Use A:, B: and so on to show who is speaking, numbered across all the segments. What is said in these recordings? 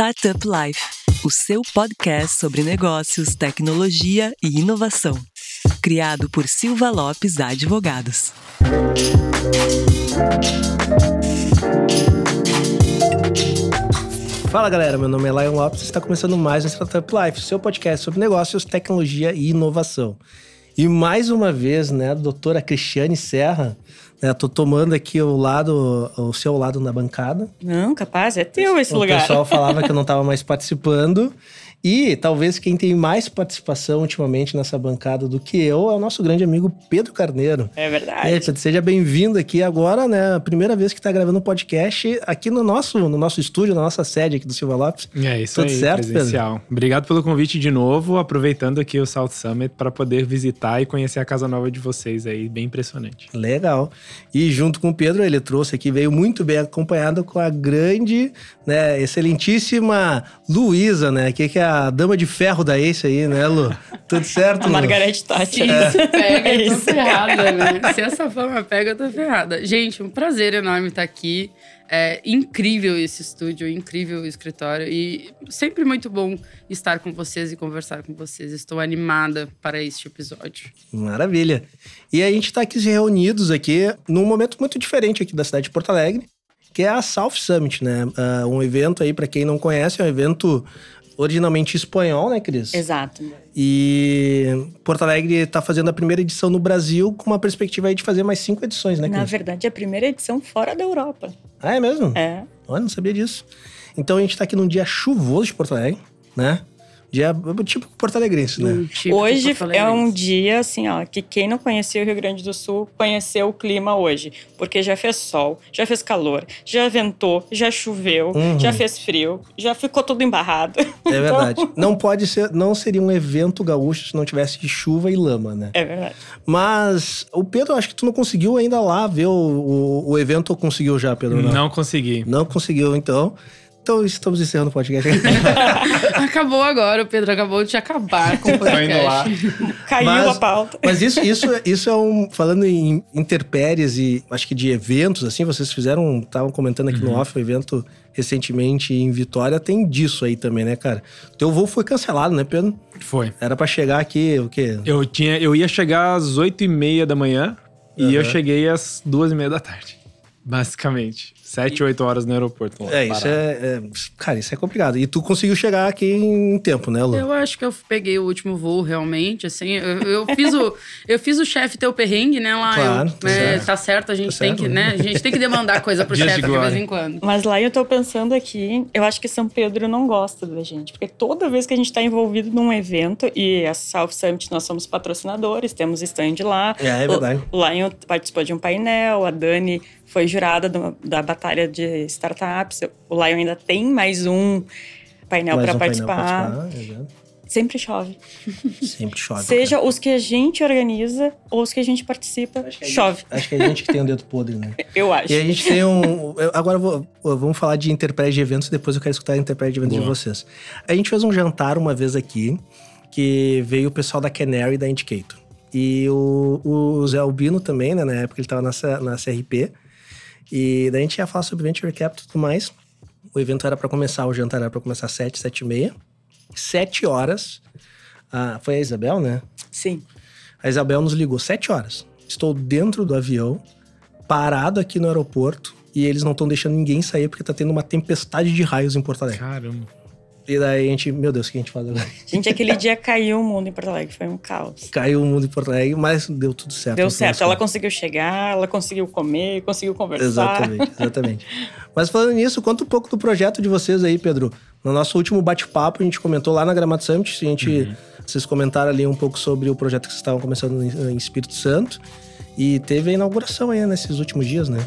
A: Startup Life, o seu podcast sobre negócios, tecnologia e inovação. Criado por Silva Lopes Advogados.
B: Fala galera, meu nome é Lion Lopes e está começando mais um Startup Life, seu podcast sobre negócios, tecnologia e inovação. E mais uma vez, né, a doutora Cristiane Serra, né, tô tomando aqui o lado, o seu lado na bancada.
C: Não, capaz, é teu esse
B: o
C: lugar.
B: O pessoal falava que eu não estava mais participando. E talvez quem tem mais participação ultimamente nessa bancada do que eu é o nosso grande amigo Pedro Carneiro.
C: É verdade.
B: É, Pedro, seja bem-vindo aqui agora, né? A primeira vez que está gravando um podcast aqui no nosso, no nosso estúdio, na nossa sede aqui do Silva Lopes.
D: É isso
B: Tudo
D: aí,
B: certo,
D: presencial.
B: Pedro?
D: Obrigado pelo convite de novo, aproveitando aqui o South Summit para poder visitar e conhecer a casa nova de vocês aí, bem impressionante.
B: Legal. E junto com o Pedro, ele trouxe aqui, veio muito bem acompanhado com a grande, né, excelentíssima Luísa, né? Que, que é a dama de ferro da Ace aí, né, Lu? Tudo certo,
C: A
B: Lu?
C: Margarete Tati.
E: Se isso pega,
C: É
E: eu tô
C: isso.
E: ferrada, né? Se essa forma pega, eu tô ferrada. Gente, um prazer enorme estar aqui. É incrível esse estúdio, incrível o escritório e sempre muito bom estar com vocês e conversar com vocês. Estou animada para este episódio.
B: Maravilha. E a gente está aqui reunidos aqui num momento muito diferente aqui da cidade de Porto Alegre, que é a South Summit, né? Ah, um evento aí, para quem não conhece, é um evento originalmente espanhol, né, Cris?
C: Exato.
B: E Porto Alegre está fazendo a primeira edição no Brasil com uma perspectiva aí de fazer mais cinco edições, né,
C: Na
B: Cris?
C: verdade, é a primeira edição fora da Europa.
B: Ah, é mesmo?
C: É.
B: Olha, não sabia disso. Então a gente tá aqui num dia chuvoso de Porto Alegre, né? Dia tipo Porto Alegrense, né?
E: Típico
C: hoje
E: Porto
C: é um dia, assim, ó, que quem não conhecia o Rio Grande do Sul conheceu o clima hoje. Porque já fez sol, já fez calor, já ventou, já choveu,
B: Uhum.
C: já fez frio, já ficou tudo embarrado.
B: É verdade. Não pode ser, não seria um evento gaúcho se não tivesse chuva e lama, né?
C: É verdade.
B: Mas o Pedro, acho que tu não conseguiu ainda lá ver o, o, o evento ou conseguiu já, Pedro?
D: Não consegui.
B: Não conseguiu, então. Então estamos encerrando o podcast.
E: Acabou agora, o Pedro acabou de acabar com o
D: Tô indo lá.
E: podcast.
C: Caiu
B: Mas-
C: a pauta.
B: Mas isso, isso, isso é um. Falando em interpéries e acho que de eventos, assim, vocês fizeram. Estavam comentando aqui no off um evento recentemente em Vitória, tem disso aí também, né, cara? Teu voo foi cancelado, né, Pedro?
D: Foi.
B: Era pra chegar aqui, o quê?
D: Eu, tinha, eu ia chegar às 8 e meia da manhã e eu cheguei às duas e meia da tarde. Basicamente. 7, 8 horas no aeroporto. lá,
B: É, isso é, é- Cara, isso é complicado. E tu conseguiu chegar aqui em tempo, né, Lu?
E: Eu acho que eu peguei o último voo, realmente, assim. Eu, eu fiz o, eu fiz o chefe ter o perrengue, né, lá.
B: Claro,
E: eu,
B: tá
E: é,
B: certo.
E: tá certo, a gente
B: Tá
E: tem
B: certo,
E: que,
B: né?
E: né? A gente tem que demandar coisa pro
D: Dias de
E: chefe de vez em quando.
C: Mas lá eu tô pensando aqui, eu acho que São Pedro não gosta da gente, porque toda vez que a gente tá envolvido num evento, e a South Summit nós somos patrocinadores, temos stand lá.
B: É, é verdade.
C: O Lion participou de um painel, a Dani foi jurada do- da batalha de startups. O Lion ainda tem mais um painel para
B: um painel
C: participar.
B: participar.
C: Sempre chove.
B: Sempre chove.
C: Seja os que a gente organiza ou os que a gente participa,
B: cara.
C: chove.
B: Acho que é a gente que tem o dedo podre, né?
C: Eu acho.
B: E a gente tem um. Agora vou- vamos falar de interprete de eventos, depois eu quero escutar a interprete de eventos de
D: Boa.
B: vocês. A gente fez um jantar uma vez aqui, que veio o pessoal da Canary e da Indicator. E o, o Zé Albino também, né? Na época ele tava na, na CRP. E daí a gente ia falar sobre Venture Capital e tudo mais. O evento era para começar, o jantar era para começar às 7, 7 e meia. Sete horas. Ah, foi a Isabel, né?
C: Sim.
B: A Isabel nos ligou sete horas. Estou dentro do avião, parado aqui no aeroporto, e eles não estão deixando ninguém sair porque tá tendo uma tempestade de raios em Porto Alegre.
D: Caramba.
B: E daí a gente, meu Deus, o que a gente faz agora?
C: Gente, aquele dia caiu o mundo em Porto Alegre, foi um caos.
B: Caiu o mundo em Porto Alegre, mas deu tudo certo.
C: Deu certo, ela conseguiu chegar, ela conseguiu comer, conseguiu conversar.
B: Exatamente, exatamente. Mas falando nisso, conta um pouco do projeto de vocês aí, Pedro. No nosso último bate-papo, a gente comentou lá na Gramado Summit, a gente, vocês comentaram ali um pouco sobre o projeto que vocês estavam começando em Espírito Santo. E teve a inauguração aí nesses últimos dias, né?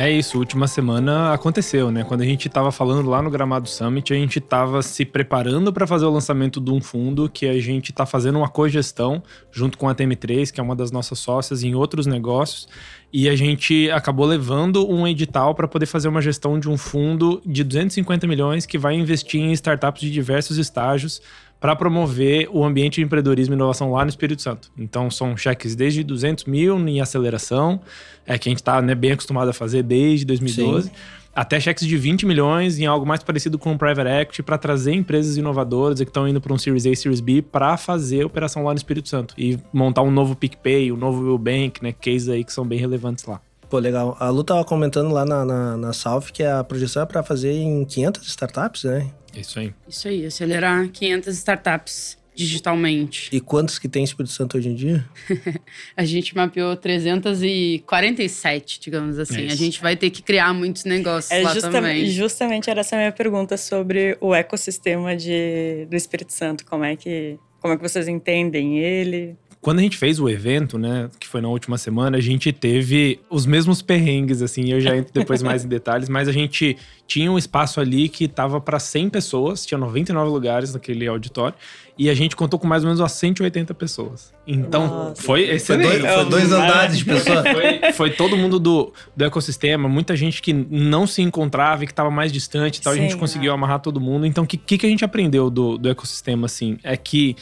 D: É isso, última semana aconteceu, né? Quando a gente tava falando lá no Gramado Summit, a gente tava se preparando para fazer o lançamento de um fundo que a gente tá fazendo uma cogestão junto com a TM3, que é uma das nossas sócias em outros negócios, e a gente acabou levando um edital para poder fazer uma gestão de um fundo de 250 milhões que vai investir em startups de diversos estágios para promover o ambiente de empreendedorismo e inovação lá no Espírito Santo. Então, são cheques desde 200 mil em aceleração, é que a gente está né, bem acostumado a fazer desde 2012. Sim até cheques de 20 milhões em algo mais parecido com um private equity para trazer empresas inovadoras que estão indo para um Series A, Series B para fazer operação lá no Espírito Santo e montar um novo PicPay, um novo Bank, né, cases aí que são bem relevantes lá.
B: Pô, legal. A Lu tava comentando lá na, na, na South que a projeção é para fazer em 500 startups, né?
D: Isso aí.
E: Isso aí, acelerar 500 startups digitalmente.
B: E quantos que tem Espírito Santo hoje em dia?
E: a gente mapeou 347, digamos assim. Isso. A gente vai ter que criar muitos negócios é, lá também.
C: Justamente era essa a minha pergunta sobre o ecossistema de, do Espírito Santo. Como é que, como é que vocês entendem ele?
D: Quando a gente fez o evento, né, que foi na última semana, a gente teve os mesmos perrengues, assim, eu já entro depois mais em detalhes, mas a gente tinha um espaço ali que tava para 100 pessoas, tinha 99 lugares naquele auditório, e a gente contou com mais ou menos umas 180 pessoas. Então, Nossa. foi excelente.
B: Foi dois, foi dois andares de pessoas.
D: Foi, foi, todo mundo do, do ecossistema, muita gente que não se encontrava e que estava mais distante e tal, Sim, a gente conseguiu é. amarrar todo mundo. Então, o que, que, que a gente aprendeu do, do ecossistema, assim, é que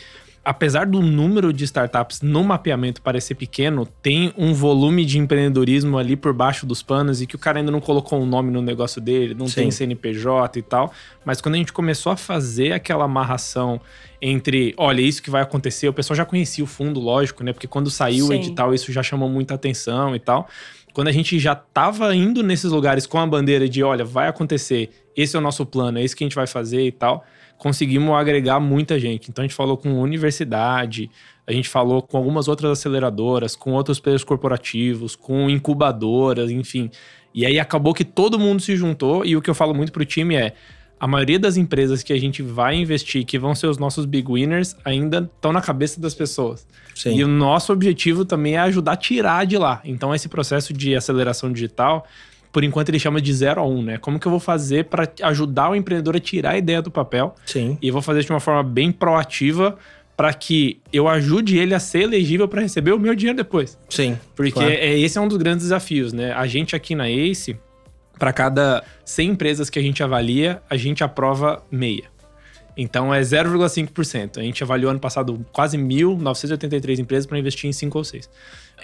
D: apesar do número de startups no mapeamento parecer pequeno, tem um volume de empreendedorismo ali por baixo dos panos e que o cara ainda não colocou um nome no negócio dele, não Sim. tem CNPJ e tal. Mas quando a gente começou a fazer aquela amarração entre, olha, isso que vai acontecer, o pessoal já conhecia o fundo, lógico, né? Porque quando saiu Sim. o edital, isso já chamou muita atenção e tal. Quando a gente já estava indo nesses lugares com a bandeira de, olha, vai acontecer, esse é o nosso plano, é isso que a gente vai fazer e tal conseguimos agregar muita gente. Então a gente falou com universidade, a gente falou com algumas outras aceleradoras, com outros players corporativos, com incubadoras, enfim. E aí acabou que todo mundo se juntou e o que eu falo muito pro time é a maioria das empresas que a gente vai investir, que vão ser os nossos big winners, ainda estão na cabeça das pessoas. Sim. E o nosso objetivo também é ajudar a tirar de lá. Então, esse processo de aceleração digital, por enquanto ele chama de 0 a 1, um, né? Como que eu vou fazer para ajudar o empreendedor a tirar a ideia do papel?
B: Sim.
D: E vou fazer de uma forma bem proativa para que eu ajude ele a ser elegível para receber o meu dinheiro depois.
B: Sim.
D: Porque claro. é, esse é um dos grandes desafios, né? A gente aqui na Ace, para cada 100 empresas que a gente avalia, a gente aprova meia. Então é 0,5%. A gente avaliou ano passado quase 1.983 empresas para investir em 5 ou 6.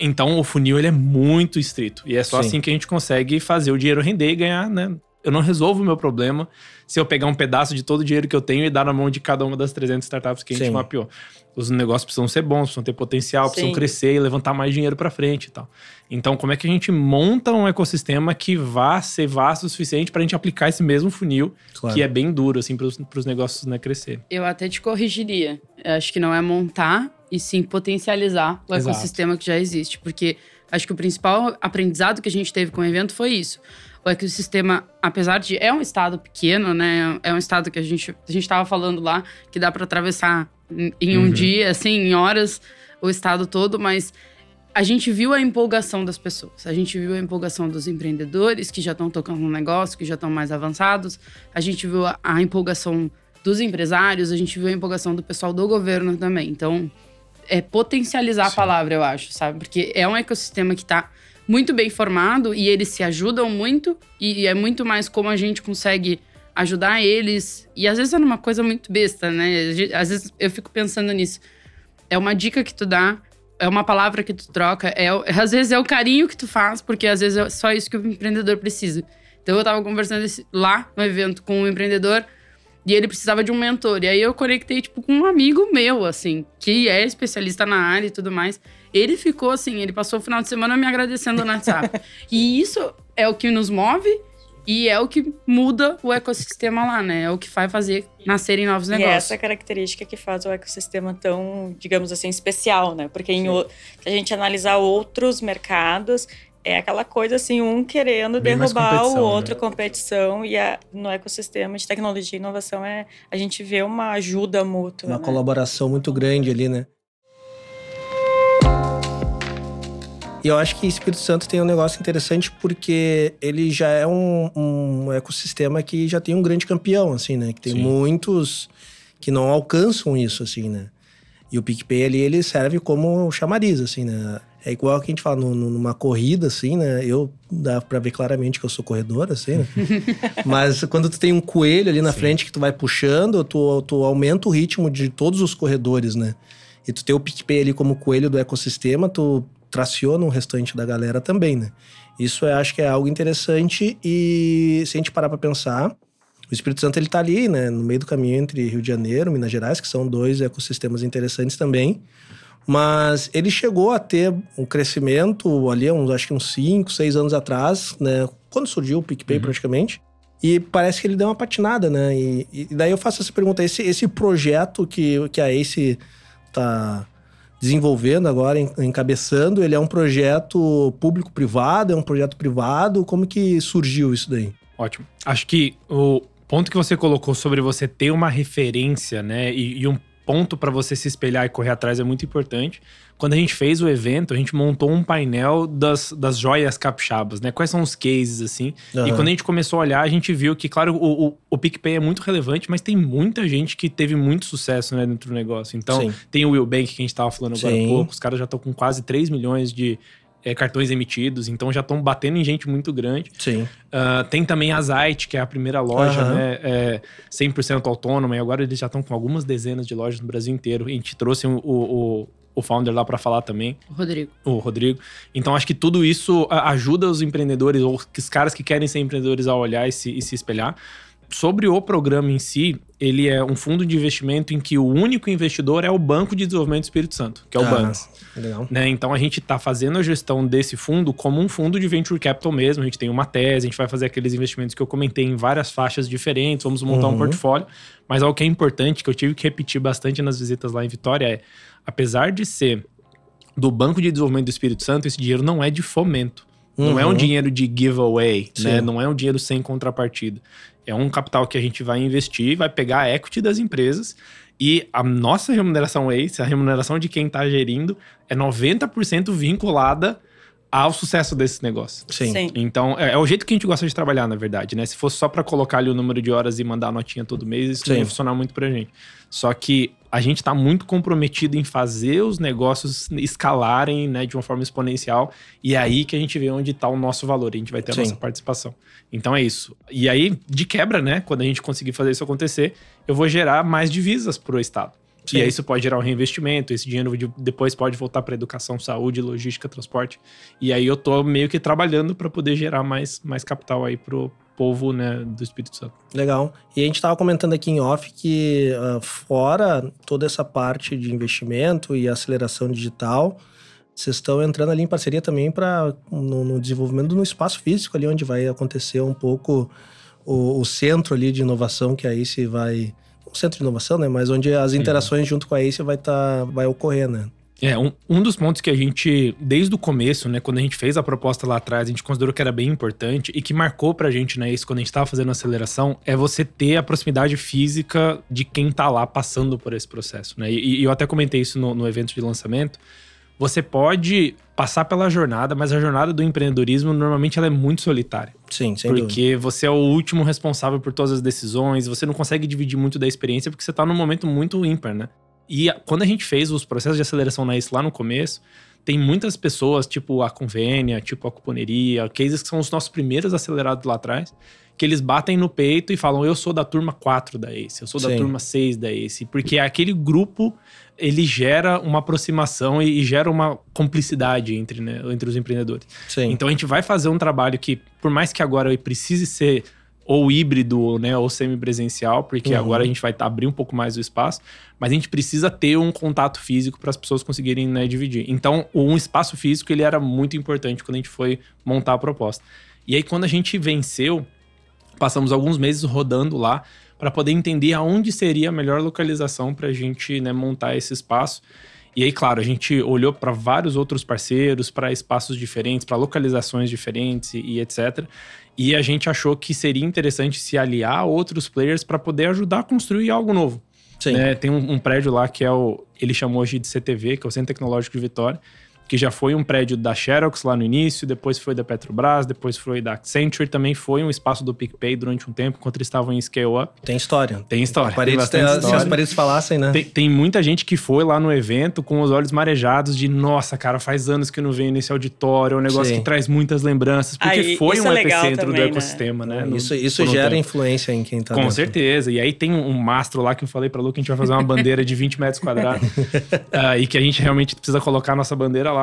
D: Então o funil ele é muito estrito. E é só Sim. assim que a gente consegue fazer o dinheiro render e ganhar, né? Eu não resolvo o meu problema se eu pegar um pedaço de todo o dinheiro que eu tenho e dar na mão de cada uma das 300 startups que a gente Sim. mapeou. Os negócios precisam ser bons, precisam ter potencial, Sim. precisam crescer e levantar mais dinheiro para frente e tal. Então, como é que a gente monta um ecossistema que vá ser vasto o suficiente para a gente aplicar esse mesmo funil, claro. que é bem duro, assim, para os negócios né, crescer?
E: Eu até te corrigiria. Eu acho que não é montar, e sim potencializar o Exato. ecossistema que já existe. Porque acho que o principal aprendizado que a gente teve com o evento foi isso. O ecossistema, apesar de. É um estado pequeno, né? É um estado que a gente a gente estava falando lá, que dá para atravessar em um uhum. dia, assim, em horas, o estado todo, mas a gente viu a empolgação das pessoas. A gente viu a empolgação dos empreendedores que já estão tocando no negócio, que já estão mais avançados. A gente viu a, a empolgação dos empresários, a gente viu a empolgação do pessoal do governo também. Então, é potencializar Sim. a palavra, eu acho, sabe? Porque é um ecossistema que está muito bem formado e eles se ajudam muito e é muito mais como a gente consegue ajudar eles. E às vezes é uma coisa muito besta, né? Às vezes eu fico pensando nisso. É uma dica que tu dá, é uma palavra que tu troca, é, às vezes é o carinho que tu faz, porque às vezes é só isso que o empreendedor precisa. Então eu tava conversando lá no evento com um empreendedor e ele precisava de um mentor. E aí eu conectei, tipo, com um amigo meu, assim, que é especialista na área e tudo mais. Ele ficou assim, ele passou o final de semana me agradecendo no WhatsApp. e isso é o que nos move e é o que muda o ecossistema lá, né? É o que vai fazer nascerem novos negócios.
C: E é essa característica que faz o ecossistema tão, digamos assim, especial, né? Porque em, se a gente analisar outros mercados, é aquela coisa assim, um querendo Bem derrubar o outro, né? competição, e a, no ecossistema de tecnologia e inovação é a gente vê uma ajuda mútua.
B: Uma
C: né?
B: colaboração muito grande ali, né? E eu acho que Espírito Santo tem um negócio interessante porque ele já é um, um ecossistema que já tem um grande campeão, assim, né? Que tem Sim. muitos que não alcançam isso, assim, né? E o PicPay ali, ele serve como chamariz, assim, né? É igual que a gente fala no, numa corrida, assim, né? Eu dá pra ver claramente que eu sou corredor, assim, né? Mas quando tu tem um coelho ali na Sim. frente que tu vai puxando, tu, tu aumenta o ritmo de todos os corredores, né? E tu tem o PicPay ali como coelho do ecossistema, tu traciona o restante da galera também, né? Isso eu acho que é algo interessante e se a gente parar pra pensar, o Espírito Santo ele tá ali, né? No meio do caminho entre Rio de Janeiro e Minas Gerais, que são dois ecossistemas interessantes também. Mas ele chegou a ter um crescimento ali, uns, acho que uns 5, 6 anos atrás, né? Quando surgiu o PicPay uhum. praticamente. E parece que ele deu uma patinada, né? E, e, daí eu faço essa pergunta: esse, esse projeto que, que a Ace tá desenvolvendo agora, encabeçando, ele é um projeto público-privado? É um projeto privado? Como que surgiu isso daí?
D: Ótimo. Acho que o ponto que você colocou sobre você ter uma referência, né? E, e um ponto para você se espelhar e correr atrás é muito importante. Quando a gente fez o evento, a gente montou um painel das, das joias capixabas, né? Quais são os cases, assim. Uhum. E quando a gente começou a olhar, a gente viu que, claro, o, o, o PicPay é muito relevante, mas tem muita gente que teve muito sucesso né, dentro do negócio. Então, Sim. tem o Will Bank, que a gente tava falando agora Sim. há pouco. Os caras já estão com quase 3 milhões de, é, cartões emitidos, então já estão batendo em gente muito grande.
B: Sim.
D: Uh, tem também a Zite, que é a primeira loja, uhum. né? É 100% autônoma, e agora eles já estão com algumas dezenas de lojas no Brasil inteiro. A gente trouxe o, o, o founder lá para falar também.
E: O Rodrigo.
D: O Rodrigo. Então acho que tudo isso ajuda os empreendedores, ou os caras que querem ser empreendedores a olhar e se, e se espelhar sobre o programa em si, ele é um fundo de investimento em que o único investidor é o Banco de Desenvolvimento do Espírito Santo, que é o ah, Legal. Né? Então a gente está fazendo a gestão desse fundo como um fundo de venture capital mesmo. A gente tem uma tese, a gente vai fazer aqueles investimentos que eu comentei em várias faixas diferentes, vamos montar uhum. um portfólio. Mas algo que é importante, que eu tive que repetir bastante nas visitas lá em Vitória, é apesar de ser do Banco de Desenvolvimento do Espírito Santo, esse dinheiro não é de fomento. Uhum. Não é um uhum. dinheiro de giveaway, né? Não é um dinheiro sem contrapartida. É um capital que a gente vai investir, vai pegar a equity das empresas. E a nossa remuneração ACE, a remuneração de quem está gerindo, é 90% vinculada ao sucesso desse negócio.
B: Sim. Sim.
D: Então, é, é, o jeito que a gente gosta de trabalhar, na verdade, né? Se fosse só para colocar ali o número de horas e mandar a notinha todo mês, isso Sim. não ia funcionar muito pra gente. Só que a gente está muito comprometido em fazer os negócios escalarem né, de uma forma exponencial. E é aí que a gente vê onde está o nosso valor. A gente vai ter a Sim. nossa participação. Então é isso. E aí, de quebra, né? Quando a gente conseguir fazer isso acontecer, eu vou gerar mais divisas para o Estado. Sim. E aí isso pode gerar um reinvestimento, esse dinheiro depois pode voltar para educação, saúde, logística, transporte. E aí eu tô meio que trabalhando para poder gerar mais, mais capital aí pro, povo né, do Espírito Santo.
B: Legal. E a gente estava comentando aqui em off que, uh, fora toda essa parte de investimento e aceleração digital, vocês estão entrando ali em parceria também para no, no, desenvolvimento no espaço físico ali onde vai acontecer um pouco o, o centro ali de inovação que a ACE vai centro de inovação, né, mas onde as interações junto com a ACE vai tá vai ocorrer, né?
D: É, um, um dos pontos que a gente, desde o começo, né, quando a gente fez a proposta lá atrás, a gente considerou que era bem importante e que marcou pra gente, né, isso quando a gente tava fazendo a aceleração, é você ter a proximidade física de quem tá lá passando por esse processo, né? E, e eu até comentei isso no, no evento de lançamento. Você pode passar pela jornada, mas a jornada do empreendedorismo normalmente ela é muito solitária.
B: Sim, sem
D: Porque
B: dúvida.
D: você é o último responsável por todas as decisões, você não consegue dividir muito da experiência porque você tá num momento muito ímpar, né? E quando a gente fez os processos de aceleração na ICE lá no começo, tem muitas pessoas, tipo a Convênia, tipo a Cuponeria, cases que são os nossos primeiros acelerados lá atrás, que eles batem no peito e falam: Eu sou da turma 4 da ACE, eu sou da Sim. turma 6 da ACE. Porque aquele grupo ele gera uma aproximação e, e gera uma cumplicidade entre, né, entre os empreendedores.
B: Sim.
D: Então a gente vai fazer um trabalho que, por mais que agora precise ser ou híbrido, né, ou semipresencial, porque uhum. agora a gente vai tá, abrir um pouco mais o espaço, mas a gente precisa ter um contato físico para as pessoas conseguirem né, dividir. Então, um espaço físico ele era muito importante quando a gente foi montar a proposta. E aí, quando a gente venceu, passamos alguns meses rodando lá para poder entender aonde seria a melhor localização para a gente né, montar esse espaço. E aí, claro, a gente olhou para vários outros parceiros, para espaços diferentes, para localizações diferentes e, e etc. E a gente achou que seria interessante se aliar a outros players para poder ajudar a construir algo novo.
B: Sim. Né?
D: Tem um, um, prédio lá que é o. Ele chamou hoje de CTV, que é o Centro Tecnológico de Vitória, que já foi um prédio da Xerox lá no início, depois foi da Petrobras, depois foi da Accenture, também foi um espaço do PicPay durante um tempo, enquanto eles estavam em scale up.
B: Tem história.
D: Tem história.
B: Paredes,
D: tem
B: tem, se as paredes falassem, né?
D: Tem, tem, muita gente que foi lá no evento com os olhos marejados de nossa, cara, faz anos que eu não venho nesse auditório, é um negócio Sim. que traz muitas lembranças, porque Aí, foi um é epicentro também, do né? ecossistema, né?
B: né? Isso, isso gera tempo. influência em quem tá
D: Com
B: dentro.
D: certeza. E aí tem um mastro lá que eu falei pra Lu que a gente vai fazer uma bandeira de 20 metros quadrados uh, e que a gente realmente precisa colocar a nossa bandeira lá.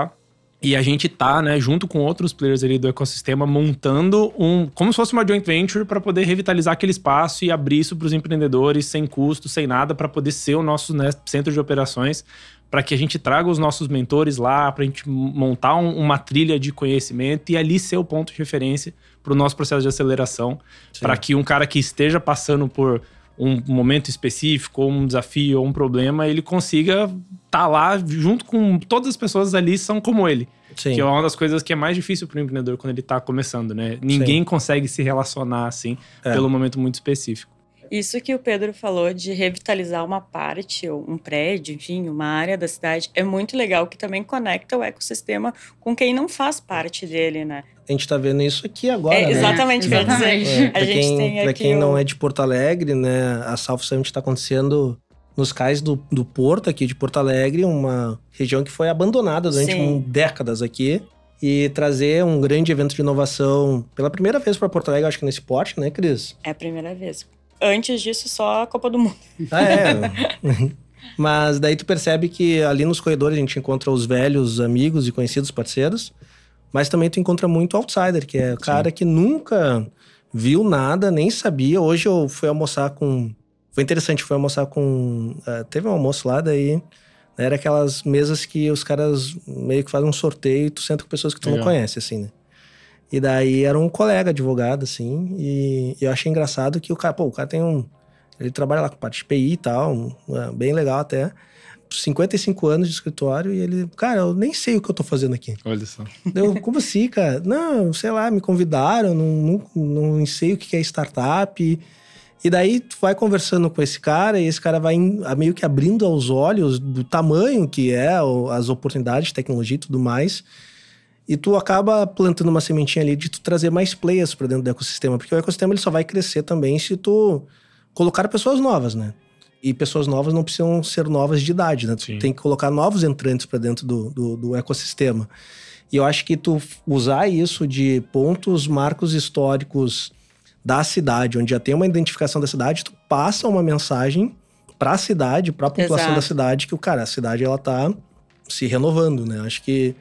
D: E a gente tá, né, junto com outros players ali do ecossistema, montando um. como se fosse uma joint venture para poder revitalizar aquele espaço e abrir isso para os empreendedores sem custo, sem nada, para poder ser o nosso né, centro de operações, para que a gente traga os nossos mentores lá, para a gente montar um, uma trilha de conhecimento e ali ser o ponto de referência para o nosso processo de aceleração, para que um cara que esteja passando por um momento específico, ou um desafio, ou um problema, ele consiga estar tá lá junto com todas as pessoas ali são como ele. Sim. Que é uma das coisas que é mais difícil para o empreendedor quando ele está começando, né? Ninguém Sim. consegue se relacionar assim é. pelo momento muito específico.
C: Isso que o Pedro falou de revitalizar uma parte, ou um prédio, enfim, uma área da cidade, é muito legal, que também conecta o ecossistema com quem não faz parte dele, né?
B: A gente está vendo isso aqui agora, é,
C: né? Exatamente,
B: né?
C: dizer.
B: É, para quem, quem o... não é de Porto Alegre, né? A South Summit está acontecendo nos cais do, do Porto, aqui de Porto Alegre, uma região que foi abandonada durante um, décadas aqui. E trazer um grande evento de inovação pela primeira vez para Porto Alegre, acho que nesse porte, né, Cris?
C: É a primeira vez. Antes disso, só a Copa do Mundo.
B: Ah, é. Mas daí tu percebe que ali nos corredores a gente encontra os velhos amigos e conhecidos parceiros, mas também tu encontra muito outsider, que é o cara Sim. que nunca viu nada, nem sabia. Hoje eu fui almoçar com foi interessante, foi almoçar com. Uh, teve um almoço lá, daí. Né, era aquelas mesas que os caras meio que fazem um sorteio e tu senta com pessoas que tu Legal. não conhece, assim, né? E daí era um colega advogado, assim, e, e eu achei engraçado que o cara, pô, o cara tem um. Ele trabalha lá com parte de PI e tal, um, uh, bem legal até. 55 anos de escritório e ele, cara, eu nem sei o que eu tô fazendo aqui.
D: Olha só.
B: Eu, como assim, cara? Não, sei lá, me convidaram, não, não, não sei o que é startup. E daí tu vai conversando com esse cara e esse cara vai meio que abrindo aos olhos do tamanho que é as oportunidades de tecnologia e tudo mais. E tu acaba plantando uma sementinha ali de tu trazer mais players para dentro do ecossistema, porque o ecossistema ele só vai crescer também se tu colocar pessoas novas, né? E pessoas novas não precisam ser novas de idade, né? Tu Sim. tem que colocar novos entrantes para dentro do, do, do ecossistema. E eu acho que tu usar isso de pontos, marcos históricos da cidade, onde já tem uma identificação da cidade, tu passa uma mensagem para a cidade, para a população Exato. da cidade, que o cara, a cidade ela tá se renovando, né? Acho que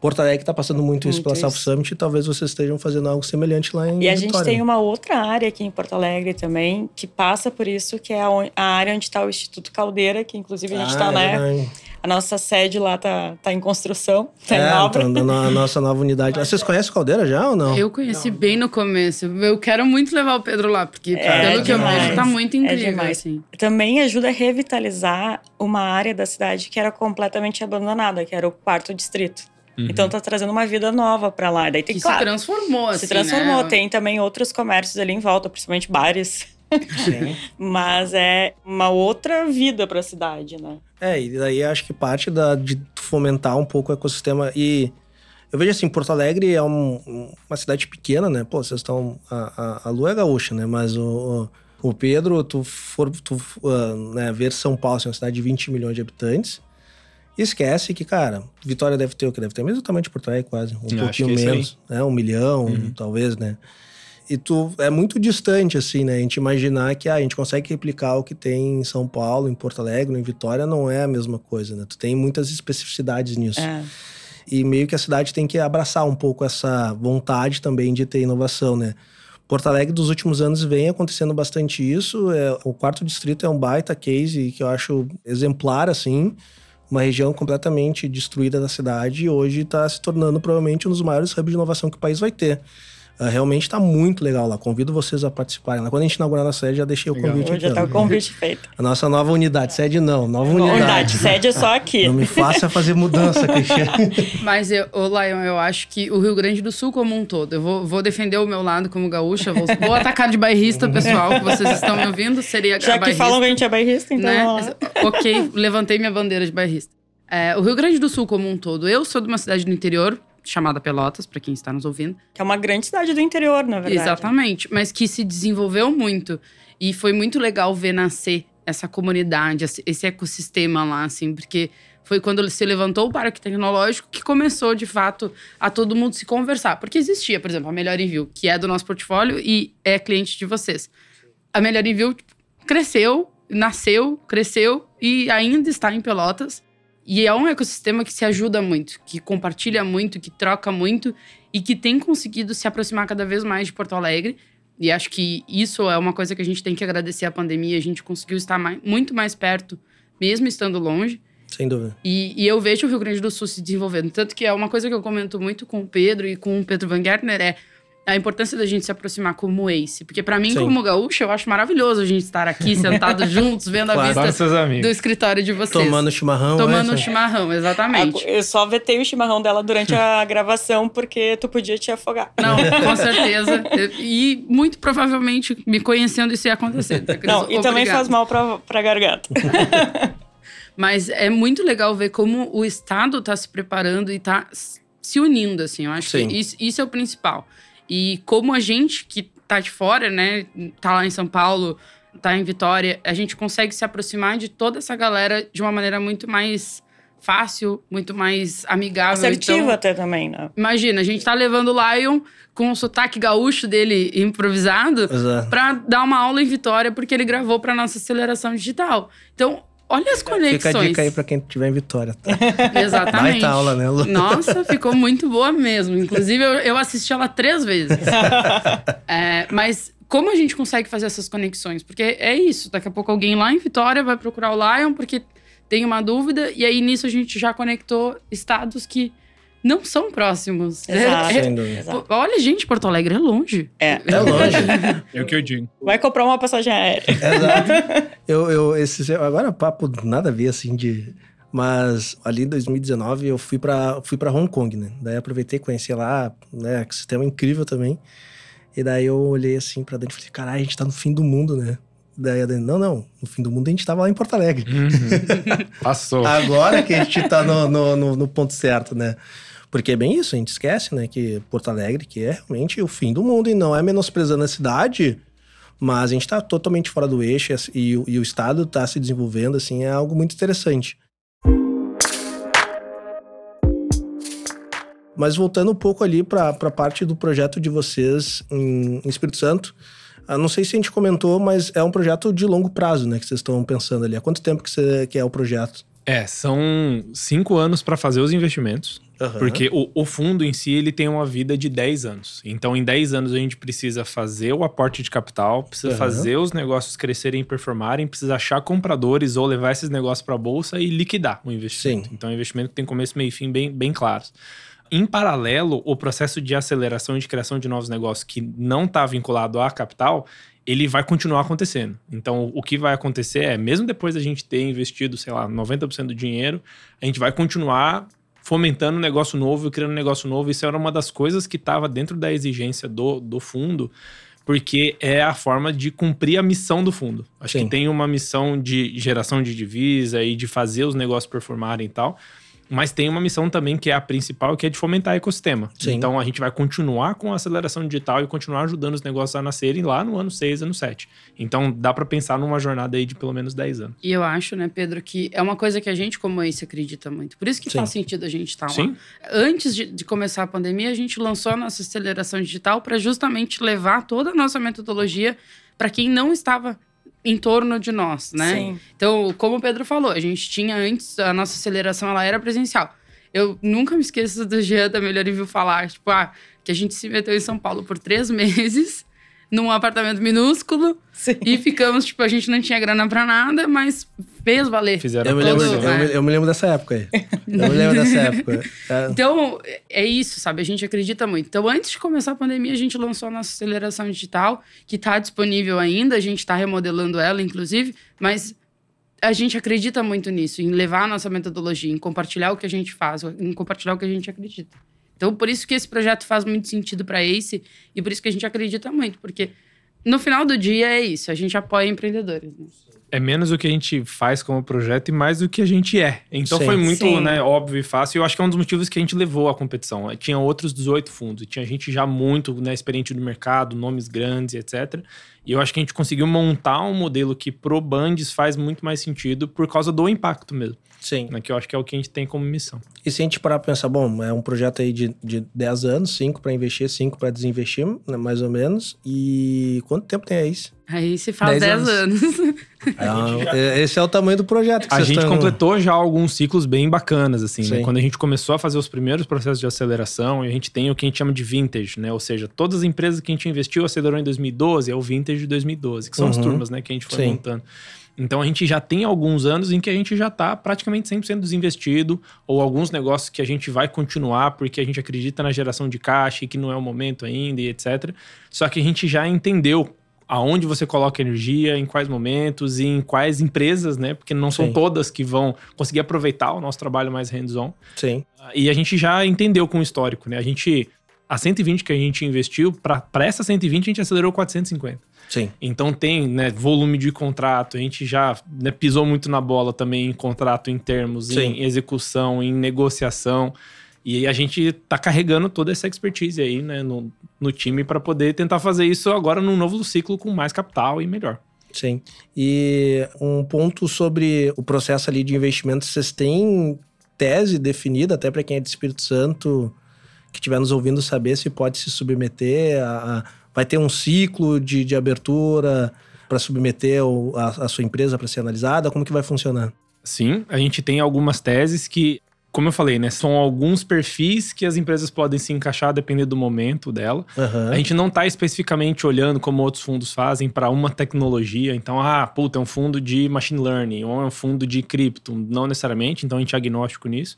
B: Porto Alegre está passando muito, muito isso pela South Summit e talvez vocês estejam fazendo algo semelhante lá em
C: E
B: a
C: Vitória. gente tem uma outra área aqui em Porto Alegre também que passa por isso, que é a, área onde está o Instituto Caldeira, que inclusive a gente está, ah, né? A nossa sede lá tá, tá em construção, tá é, em obra.
B: Então, a nossa nova unidade. Vocês conhecem Caldeira já ou não?
E: Eu conheci não. bem no começo. Eu quero muito levar o Pedro lá, porque é, pelo que eu vejo, tá muito é incrível. É assim.
C: Também ajuda a revitalizar uma área da cidade que era completamente abandonada, que era o quarto distrito. Uhum. Então tá trazendo uma vida nova para lá. Daí tem,
E: que
C: claro,
E: se transformou, assim,
C: Se transformou.
E: Né?
C: Tem também outros comércios ali em volta, principalmente bares. Sim. Mas é uma outra vida para a cidade, né?
B: É, e daí acho que parte da, de fomentar um pouco o ecossistema. E eu vejo assim, Porto Alegre é um, uma cidade pequena, né? Pô, vocês estão. A, a, a Lua é gaúcha, né? Mas o, o Pedro, tu for tu, uh, né, ver São Paulo, é uma cidade de 20 milhões de habitantes. Esquece que, cara, Vitória deve ter o que deve ter, mesmo tamanho de Porto Alegre, quase. Um eu pouquinho é menos, né? Um milhão, uhum. talvez, né? E tu é muito distante, assim, né? A gente imaginar que ah, a gente consegue replicar o que tem em São Paulo, em Porto Alegre, em Vitória, não é a mesma coisa, né? Tu tem muitas especificidades nisso. É. E meio que a cidade tem que abraçar um pouco essa vontade também de ter inovação, né? Porto Alegre dos últimos anos vem acontecendo bastante isso. É, o quarto distrito é um baita case que eu acho exemplar, assim uma região completamente destruída da cidade e hoje está se tornando provavelmente um dos maiores hubs de inovação que o país vai ter. Uh, realmente está muito legal lá. Convido vocês a participarem lá. Quando a gente inaugurar a sede, já deixei legal. o convite
C: aqui. Já está o convite feito.
B: A nossa nova unidade. Sede não, nova unidade. Unidade,
C: sede é só aqui.
B: Não me faça fazer mudança, Cristiano.
E: Mas, eu, ô, Lion, eu acho que o Rio Grande do Sul como um todo, eu vou, vou defender o meu lado como gaúcha, vou, vou atacar de bairrista, pessoal, que vocês estão me ouvindo, seria
C: Já que falam que a gente é bairrista, então... Né?
E: Ok, levantei minha bandeira de bairrista. É, o Rio Grande do Sul como um todo. Eu sou de uma cidade do interior, chamada Pelotas, para quem está nos ouvindo.
C: Que é uma grande cidade do interior, na verdade.
E: Exatamente, mas que se desenvolveu muito. E foi muito legal ver nascer essa comunidade, esse ecossistema lá, assim, porque foi quando se levantou o parque tecnológico que começou, de fato, a todo mundo se conversar. Porque existia, por exemplo, a Melhor Envio, que é do nosso portfólio e é cliente de vocês. A Melhor Envio tipo, cresceu, nasceu, cresceu e ainda está em Pelotas. E é um ecossistema que se ajuda muito, que compartilha muito, que troca muito e que tem conseguido se aproximar cada vez mais de Porto Alegre. E acho que isso é uma coisa que a gente tem que agradecer à pandemia. A gente conseguiu estar mais, muito mais perto, mesmo estando longe.
B: Sem dúvida.
E: E, e, eu vejo o Rio Grande do Sul se desenvolvendo. Tanto que é uma coisa que eu comento muito com o Pedro e com o Pedro Van Gertner é a importância da gente se aproximar como Ace. Porque para mim, Sim. como gaúcho, eu acho maravilhoso a gente estar aqui sentados juntos, vendo claro. a vista do escritório de vocês.
B: Tomando chimarrão.
E: Tomando um chimarrão, exatamente.
C: Eu só vetei o chimarrão dela durante a gravação, porque tu podia te afogar.
E: Não, com certeza. E muito provavelmente, me conhecendo, isso ia acontecer.
C: Tá, Não, e Obrigado. também faz mal pra, pra garganta.
E: Mas é muito legal ver como o Estado está se preparando e está se unindo, assim. Eu acho Sim. que isso, isso é o principal. E como a gente que tá de fora, né, tá lá em São Paulo, tá em Vitória, a gente consegue se aproximar de toda essa galera de uma maneira muito mais fácil, muito mais amigável.
C: Assertiva então, até também, né?
E: Imagina, a gente tá levando o Lion com o sotaque gaúcho dele improvisado pra dar uma aula em Vitória, porque ele gravou pra nossa aceleração digital. Então, Olha as conexões.
B: Fica a dica aí pra quem estiver em Vitória. Tá?
E: Exatamente.
B: Vai aula, né, Lu?
E: Nossa, ficou muito boa mesmo. Inclusive, eu, eu assisti ela três vezes. é, mas como a gente consegue fazer essas conexões? Porque é isso. Daqui a pouco alguém lá em Vitória vai procurar o Lion porque tem uma dúvida. E aí, nisso, a gente já conectou estados que não são próximos.
C: Exato. É,
E: é, olha, gente, Porto Alegre é longe.
C: É,
B: é longe.
D: é o que eu digo.
C: Vai comprar uma passagem aérea.
B: Exato. Eu, eu, esse, agora, papo nada a ver, assim, de... Mas ali em 2019 eu fui para fui para Hong Kong, né? Daí aproveitei, conheci lá, né? Que sistema incrível também. E daí eu olhei assim para dentro e falei, caralho, a gente tá no fim do mundo, né? Daí eu não, não, no fim do mundo a gente tava lá em Porto Alegre.
D: Uhum. Passou.
B: Agora que a gente tá no, no, no, no ponto certo, né? Porque é bem isso, a gente esquece, né? Que Porto Alegre, que é realmente o fim do mundo, e não é menosprezando a cidade, mas a gente está totalmente fora do eixo e, e o Estado está se desenvolvendo, assim, é algo muito interessante. Mas voltando um pouco ali para a parte do projeto de vocês em, em Espírito Santo, ah, não sei se a gente comentou, mas é um projeto de longo prazo, né? Que vocês estão pensando ali. Há quanto tempo que, que é o projeto?
D: É, são cinco anos para fazer os investimentos. Uhum. Porque o, o, fundo em si ele tem uma vida de 10 anos. Então, em 10 anos, a gente precisa fazer o aporte de capital, precisa uhum. fazer os negócios crescerem e performarem, precisa achar compradores ou levar esses negócios para a bolsa e liquidar o investimento. Sim. Então, é um investimento tem começo, meio e fim bem, bem claros. Em paralelo, o processo de aceleração e de criação de novos negócios que não está vinculado a capital, ele vai continuar acontecendo. Então, o que vai acontecer é, mesmo depois da gente ter investido, sei lá, 90% do dinheiro, a gente vai continuar fomentando um negócio novo, criando um negócio novo. Isso era uma das coisas que estava dentro da exigência do, do fundo, porque é a forma de cumprir a missão do fundo. Acho Sim. que tem uma missão de geração de divisa e de fazer os negócios performarem e tal. Mas tem uma missão também que é a principal, que é de fomentar o ecossistema. Sim. Então a gente vai continuar com a aceleração digital e continuar ajudando os negócios a nascerem lá no ano 6, ano 7. Então dá para pensar numa jornada aí de pelo menos 10 anos.
E: E eu acho, né, Pedro, que é uma coisa que a gente, como esse, acredita muito. Por isso que Sim. faz sentido a gente estar tá lá. Sim. Antes de, de, começar a pandemia, a gente lançou a nossa aceleração digital para justamente levar toda a nossa metodologia para quem não estava em torno de nós, né? Sim. Então, como o Pedro falou, a gente tinha antes, a nossa aceleração ela era presencial. Eu nunca me esqueço do Jean da Melhor Envio falar, tipo, ah, que a gente se meteu em São Paulo por três meses num apartamento minúsculo. Sim. E ficamos, tipo, a gente não tinha grana pra nada, mas fez valer.
B: Fizeram eu, me lembro, todo, eu, me, eu, me lembro dessa época aí. eu me lembro dessa época.
E: É. Então, é isso, sabe? A gente acredita muito. Então, antes de começar a pandemia, a gente lançou a nossa aceleração digital, que tá disponível ainda. A gente tá remodelando ela, inclusive, mas a gente acredita muito nisso, em levar a nossa metodologia, em compartilhar o que a gente faz, em compartilhar o que a gente acredita. Então, por isso que esse projeto faz muito sentido para Ace e por isso que a gente acredita muito, porque no final do dia é isso, a gente apoia empreendedores. Né?
D: É menos o que a gente faz como projeto e mais do que a gente é. Então Sim. foi muito né, óbvio e fácil. E eu acho que é um dos motivos que a gente levou a competição. Tinha outros 18 fundos, e tinha gente já muito né, experiente no mercado, nomes grandes, etc. E eu acho que a gente conseguiu montar um modelo que pro Bandes faz muito mais sentido por causa do impacto mesmo.
B: Sim.
D: Né, que eu acho que é o que a gente tem como missão.
B: E se a gente parar pra pensar, bom, é um projeto aí de, de 10 anos, 5 para investir, 5 para desinvestir, né, mais ou menos. E quanto tempo tem aí?
E: Aí se faz 10 anos. anos.
B: É, esse é o tamanho do projeto.
D: a gente estão... completou já alguns ciclos bem bacanas, assim, né? Quando a gente começou a fazer os primeiros processos de aceleração, a gente tem o que a gente chama de vintage, né? Ou seja, todas as empresas que a gente investiu acelerou em 2012, é o vintage de 2012, que são uhum. as turmas, né, que a gente foi Sim. montando. Então a gente já tem alguns anos em que a gente já está praticamente 100% desinvestido, ou alguns negócios que a gente vai continuar porque a gente acredita na geração de caixa e que não é o momento ainda e etc. Só que a gente já entendeu aonde você coloca energia, em quais momentos e em quais empresas, né? Porque não são Sim. todas que vão conseguir aproveitar o nosso trabalho mais hands-on.
B: Sim.
D: E a gente já entendeu com o histórico, né? A gente a 120 que a gente investiu, para essa 120 a gente acelerou 450.
B: Sim.
D: Então tem né, volume de contrato, a gente já né, pisou muito na bola também em contrato em termos, Sim. em execução, em negociação. E a gente tá carregando toda essa expertise aí né, no, no time para poder tentar fazer isso agora num novo ciclo com mais capital e melhor.
B: Sim. E um ponto sobre o processo ali de investimento, vocês têm tese definida, até para quem é de Espírito Santo, que estiver nos ouvindo saber se pode se submeter a, a vai ter um ciclo de, de abertura para submeter a, a sua empresa para ser analisada? Como que vai funcionar?
D: Sim, a gente tem algumas teses que, como eu falei, né, são alguns perfis que as empresas podem se encaixar dependendo do momento dela. Uhum. A gente não está especificamente olhando como outros fundos fazem para uma tecnologia. Então, ah, puta, é um fundo de machine learning ou é um fundo de cripto. Não necessariamente, então a gente é agnóstico nisso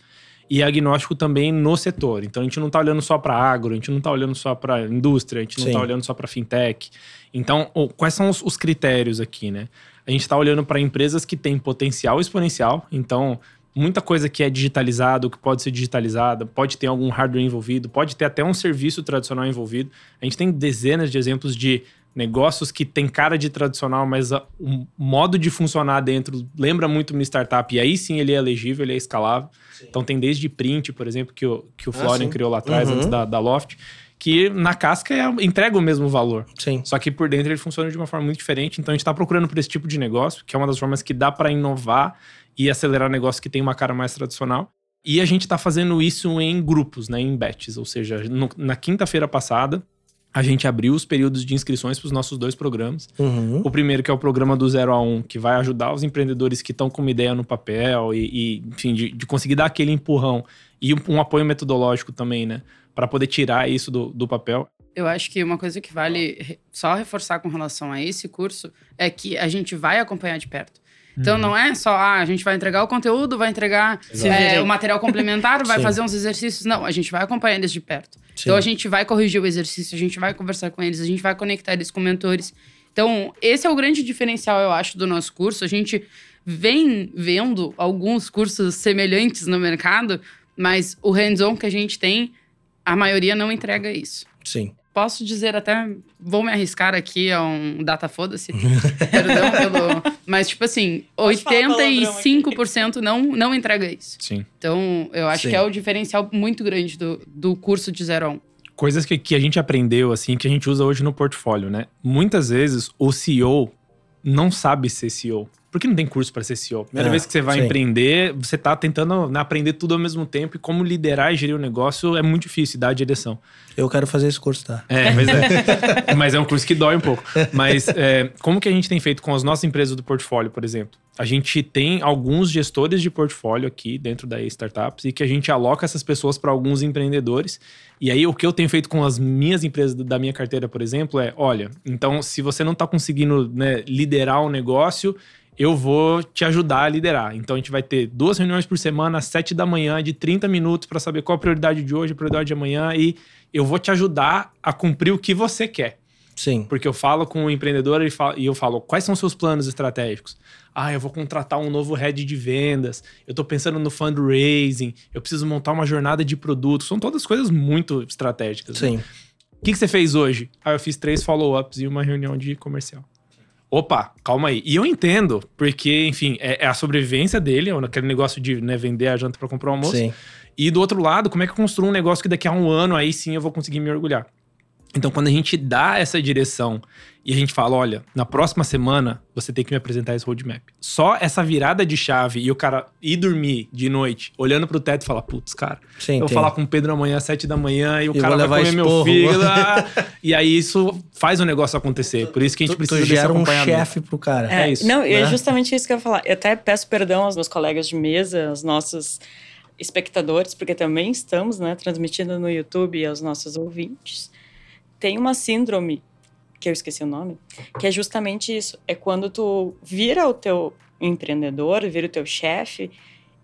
D: e agnóstico também no setor. Então a gente não está olhando só para agro, a gente não está olhando só para indústria, a gente não está olhando só para fintech. Então, quais são os, os, critérios aqui, né? A gente está olhando para empresas que têm potencial exponencial, então muita coisa que é digitalizada, que pode ser digitalizada, pode ter algum hardware envolvido, pode ter até um serviço tradicional envolvido. A gente tem dezenas de exemplos de negócios que tem cara de tradicional, mas o modo de funcionar dentro lembra muito uma startup. E aí sim ele é elegível, ele é escalável. Sim. Então tem desde print, por exemplo, que o, que o ah, Florian ah, criou lá atrás, uhum. antes da, da Loft, que na casca é, entrega o mesmo valor.
B: Sim.
D: Só que por dentro ele funciona de uma forma muito diferente. Então a gente está procurando por esse tipo de negócio, que é uma das formas que dá para inovar e acelerar negócio que tem uma cara mais tradicional. E a gente está fazendo isso em grupos, né, em batches. Ou seja, no, na quinta-feira passada, a gente abriu os períodos de inscrições para os nossos dois programas.
B: Uhum.
D: O primeiro, que é o programa do Zero a Um, que vai ajudar os empreendedores que estão com uma ideia no papel e, e enfim, de, de, conseguir dar aquele empurrão e um, um apoio metodológico também, né? Para poder tirar isso do, do papel.
E: Eu acho que uma coisa que vale só reforçar com relação a esse curso é que a gente vai acompanhar de perto. Então uhum. não é só, ah, a gente vai entregar o conteúdo, vai entregar é, o material complementar, vai fazer uns exercícios. Não, a gente vai acompanhar eles de perto. Sim. Então a gente vai corrigir o exercício, a gente vai conversar com eles, a gente vai conectar eles com mentores. Então, esse é o grande diferencial, eu acho, do nosso curso. A gente vem vendo alguns cursos semelhantes no mercado, mas o hands-on que a gente tem, a maioria não entrega isso.
B: Sim
E: posso dizer até, vou me arriscar aqui a um data foda-se, perdão pelo... Mas, tipo assim, 85% não, não entrega isso.
D: Sim.
E: Então, eu acho Sim. que é o diferencial muito grande do, do curso de zero a um.
D: Coisas que, que a gente aprendeu, assim, que a gente usa hoje no portfólio, né? Muitas vezes, o CEO não sabe ser CEO. Por que não tem curso para ser CEO? Primeira é, vez que você vai sim. empreender, você está tentando né, aprender tudo ao mesmo tempo e como liderar e gerir o negócio é muito difícil, dar direção.
B: Eu quero fazer esse curso, tá?
D: É, mas é, mas é um curso que dói um pouco. Mas é, como que a gente tem feito com as nossas empresas do portfólio, por exemplo? A gente tem alguns gestores de portfólio aqui dentro da startups e que a gente aloca essas pessoas para alguns empreendedores. E aí o que eu tenho feito com as minhas empresas da minha carteira, por exemplo, é, olha, então se você não está conseguindo né, liderar o um negócio, eu vou te ajudar a liderar. Então a gente vai ter duas reuniões por semana, às sete da manhã, de 30 minutos, para saber qual a prioridade de hoje, a prioridade de amanhã, e eu vou te ajudar a cumprir o que você quer.
B: Sim.
D: Porque eu falo com o empreendedor e eu falo, quais são os seus planos estratégicos? Ah, eu vou contratar um novo head de vendas, eu estou pensando no fundraising, eu preciso montar uma jornada de produtos. São todas coisas muito estratégicas.
B: Né? Sim.
D: Né? O que, que você fez hoje? Ah, eu fiz três follow-ups e uma reunião de comercial. opa, calma aí. E eu entendo, porque, enfim, é, é a sobrevivência dele, aquele negócio de né, vender a janta para comprar o almoço. Sim. E do outro lado, como é que eu construo um negócio que daqui a um ano aí sim eu vou conseguir me orgulhar? Então, quando a gente dá essa direção e a gente fala, olha, na próxima semana você tem que me apresentar esse roadmap. Só essa virada de chave e o cara ir dormir de noite, olhando pro teto e falar, putz, cara, Sim, eu vou falar com o Pedro amanhã às sete da manhã e o cara vai comer meu filho. e aí isso faz o negócio acontecer. Por isso que a gente tu, precisa
B: tu gera um chefe pro cara.
C: É, é isso. Não, né? é justamente isso que eu ia falar. Eu até peço perdão aos meus colegas de mesa, aos nossos espectadores, porque também estamos né, transmitindo no YouTube aos nossos ouvintes tem uma síndrome, que eu esqueci o nome, que é justamente isso. É quando tu vira o teu empreendedor, vira o teu chefe,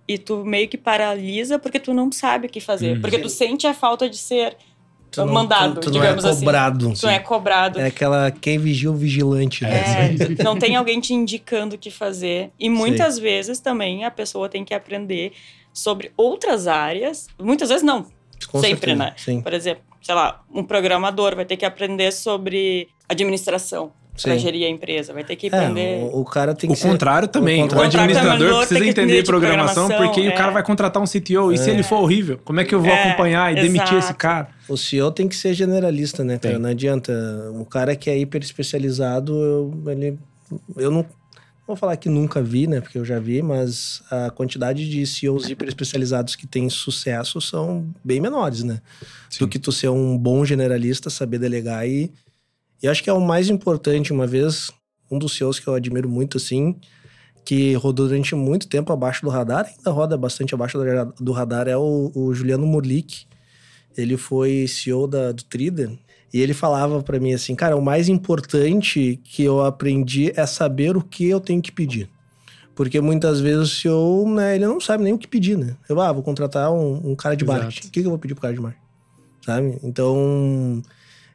C: e tu meio que paralisa porque tu não sabe o que fazer. Uhum. Porque tu sente a falta de ser tu mandado, tu, tu digamos
B: não é cobrado,
C: assim. Tu é cobrado.
B: É aquela quem vigia o vigilante, né?
C: É, não tem alguém te indicando o que fazer. E muitas Sim. vezes também a pessoa tem que aprender sobre outras áreas. Muitas vezes não. Com sempre, certeza. né? Sim. Por exemplo, sei lá, um programador vai ter que aprender sobre administração para gerir a empresa, vai ter que é, aprender.
B: É, o, o, cara tem que
D: o ser... contrário também. O, o administrador precisa entender programação, programação, porque é. o cara vai contratar um CTO. E se ele for horrível, como é que eu vou é, acompanhar e exato. demitir esse cara?
B: O CEO tem que ser generalista, né, cara? Não adianta. O cara que é hiper especializado, eu, ele, eu não vou falar que nunca vi, né? Porque eu já vi, mas a quantidade de CEOs hiper especializados que têm sucesso são bem menores, né? Sim. Do que tu ser um bom generalista, saber delegar e. E acho que é o mais importante, uma vez, um dos CEOs que eu admiro muito, assim, que rodou durante muito tempo abaixo do radar, ainda roda bastante abaixo do radar, é o, o Juliano Murlik. Ele foi CEO da, do Triden e ele falava para mim assim, cara, o mais importante que eu aprendi é saber o que eu tenho que pedir. Porque muitas vezes o CEO, né, ele não sabe nem o que pedir, né? Eu, ah, vou contratar um, um cara de Exato. marketing. O que, que eu vou pedir pro cara de marketing? Sabe? Então,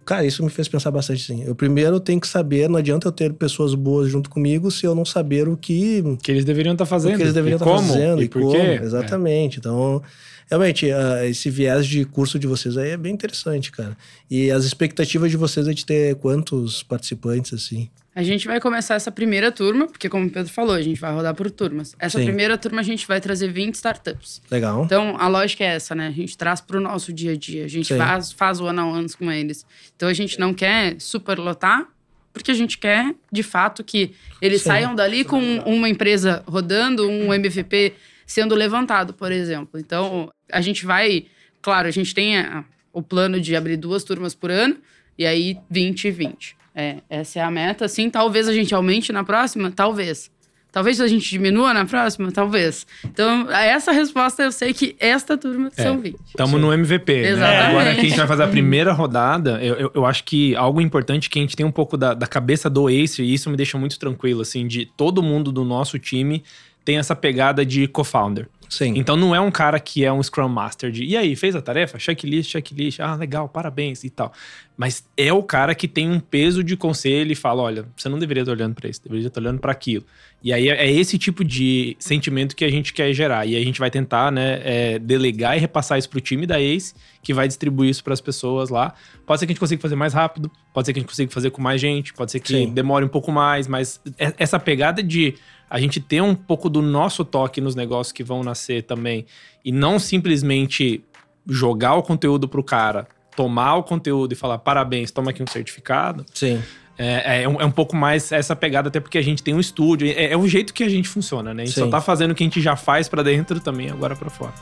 B: cara, isso me fez pensar bastante, sim. Eu primeiro tenho que saber, não adianta eu ter pessoas boas junto comigo se eu não saber o que...
D: Que eles deveriam estar tá fazendo. O que
B: eles deveriam estar
D: tá
B: fazendo
D: e, e como. Quê?
B: Exatamente. É. Então, realmente, uh, esse viés de curso de vocês aí é bem interessante, cara. E as expectativas de vocês é de ter quantos participantes, assim?
E: A gente vai começar essa primeira turma, porque como o Pedro falou, a gente vai rodar por turmas. Essa Sim. primeira turma a gente vai trazer 20 startups.
B: Legal.
E: Então, a lógica é essa, né? A gente traz para o nosso dia a dia. A gente faz, faz o one on ones com eles. Então, a gente não quer superlotar, porque a gente quer, de fato, que eles Sim. saiam dali com uma empresa rodando, um MVP sendo levantado, por exemplo. Então, a gente vai. Claro, a gente tem a, o plano de abrir duas turmas por ano, e aí 20 e 20. É, essa é a meta. Sim, talvez a gente aumente na próxima, talvez. Talvez a gente diminua na próxima, talvez. Então, essa resposta eu sei que esta turma é, são 20.
D: Estamos no MVP. Exatamente. Né? Agora que a gente vai fazer a primeira rodada, eu, eu, eu, acho que algo importante que a gente tem um pouco da, da cabeça do Ace, e isso me deixa muito tranquilo, assim, de todo mundo do nosso time tem essa pegada de co-founder.
B: Sim.
D: Então não é um cara que é um Scrum Master de, e aí, fez a tarefa? Checklist, checklist, ah, legal, parabéns e tal. Mas é o cara que tem um peso de conselho e fala: olha, você não deveria estar olhando para isso, deveria estar olhando para aquilo. E aí é esse tipo de sentimento que a gente quer gerar. E a gente vai tentar, né, é, delegar e repassar isso pro time da ACE, que vai distribuir isso para as pessoas lá. Pode ser que a gente consiga fazer mais rápido, pode ser que a gente consiga fazer com mais gente, pode ser que Sim. demore um pouco mais, mas é, essa pegada de a gente ter um pouco do nosso toque nos negócios que vão nascer também e não simplesmente jogar o conteúdo pro cara, tomar o conteúdo e falar parabéns, toma aqui um certificado.
B: Sim.
D: É, é, um, é um pouco mais essa pegada, até porque a gente tem um estúdio. É, é o jeito que a gente funciona, né? A gente Sim. só tá fazendo o que a gente já faz para dentro também, agora para fora.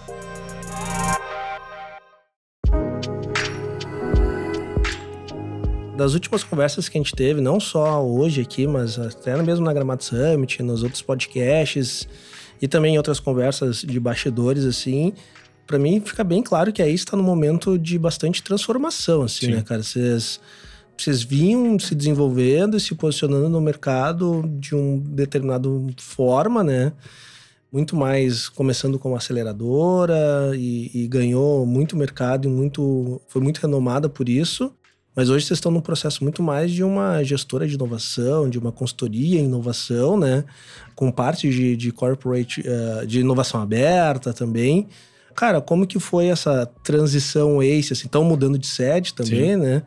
B: das últimas conversas que a gente teve, não só hoje aqui, mas até mesmo na Gramado Summit, nos outros podcasts e também em outras conversas de bastidores, assim, para mim fica bem claro que aí está no momento de bastante transformação, assim, Sim. né, cara? Vocês, vocês vinham se desenvolvendo e se posicionando no mercado de um determinado forma, né? Muito mais começando como aceleradora e, e ganhou muito mercado e muito foi muito renomada por isso. Mas hoje vocês estão num processo muito mais de uma gestora de inovação, de uma consultoria em inovação, né? Com parte de, de corporate, uh, de inovação aberta também. Cara, como que foi essa transição ACE? Assim, estão mudando de sede também, Sim. né?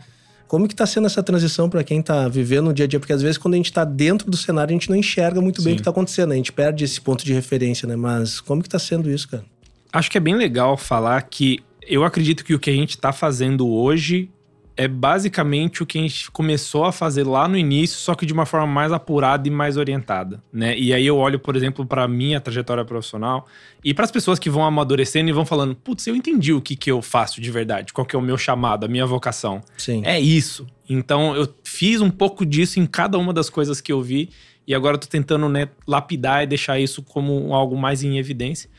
B: Como que tá sendo essa transição para quem tá vivendo no dia a dia? Porque às vezes quando a gente tá dentro do cenário, a gente não enxerga muito bem Sim. o que tá acontecendo, né? a gente perde esse ponto de referência, né? Mas como que tá sendo isso, cara?
D: Acho que é bem legal falar que eu acredito que o que a gente tá fazendo hoje é basicamente o que a gente começou a fazer lá no início, só que de uma forma mais apurada e mais orientada, né? E aí eu olho, por exemplo, para minha trajetória profissional e para as pessoas que vão amadurecendo e vão falando, putz, eu entendi o que, que eu faço de verdade, qual que é o meu chamado, a minha vocação.
B: Sim.
D: É isso. Então eu fiz um pouco disso em cada uma das coisas que eu vi e agora eu tô tentando né, lapidar e deixar isso como algo mais em evidência.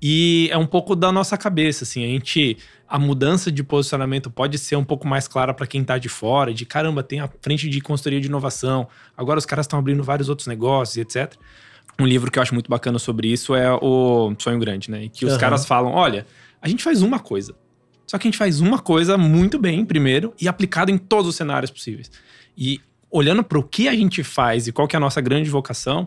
D: E é um pouco da nossa cabeça, assim, a gente a mudança de posicionamento pode ser um pouco mais clara para quem está de fora, de caramba, tem a frente de consultoria de inovação, agora os caras estão abrindo vários outros negócios, etc. Um livro que eu acho muito bacana sobre isso é o Sonho Grande, né? Que os uhum. caras falam: olha, a gente faz uma coisa. Só que a gente faz uma coisa muito bem, primeiro, e aplicado em todos os cenários possíveis. E olhando para o que a gente faz e qual que é a nossa grande vocação,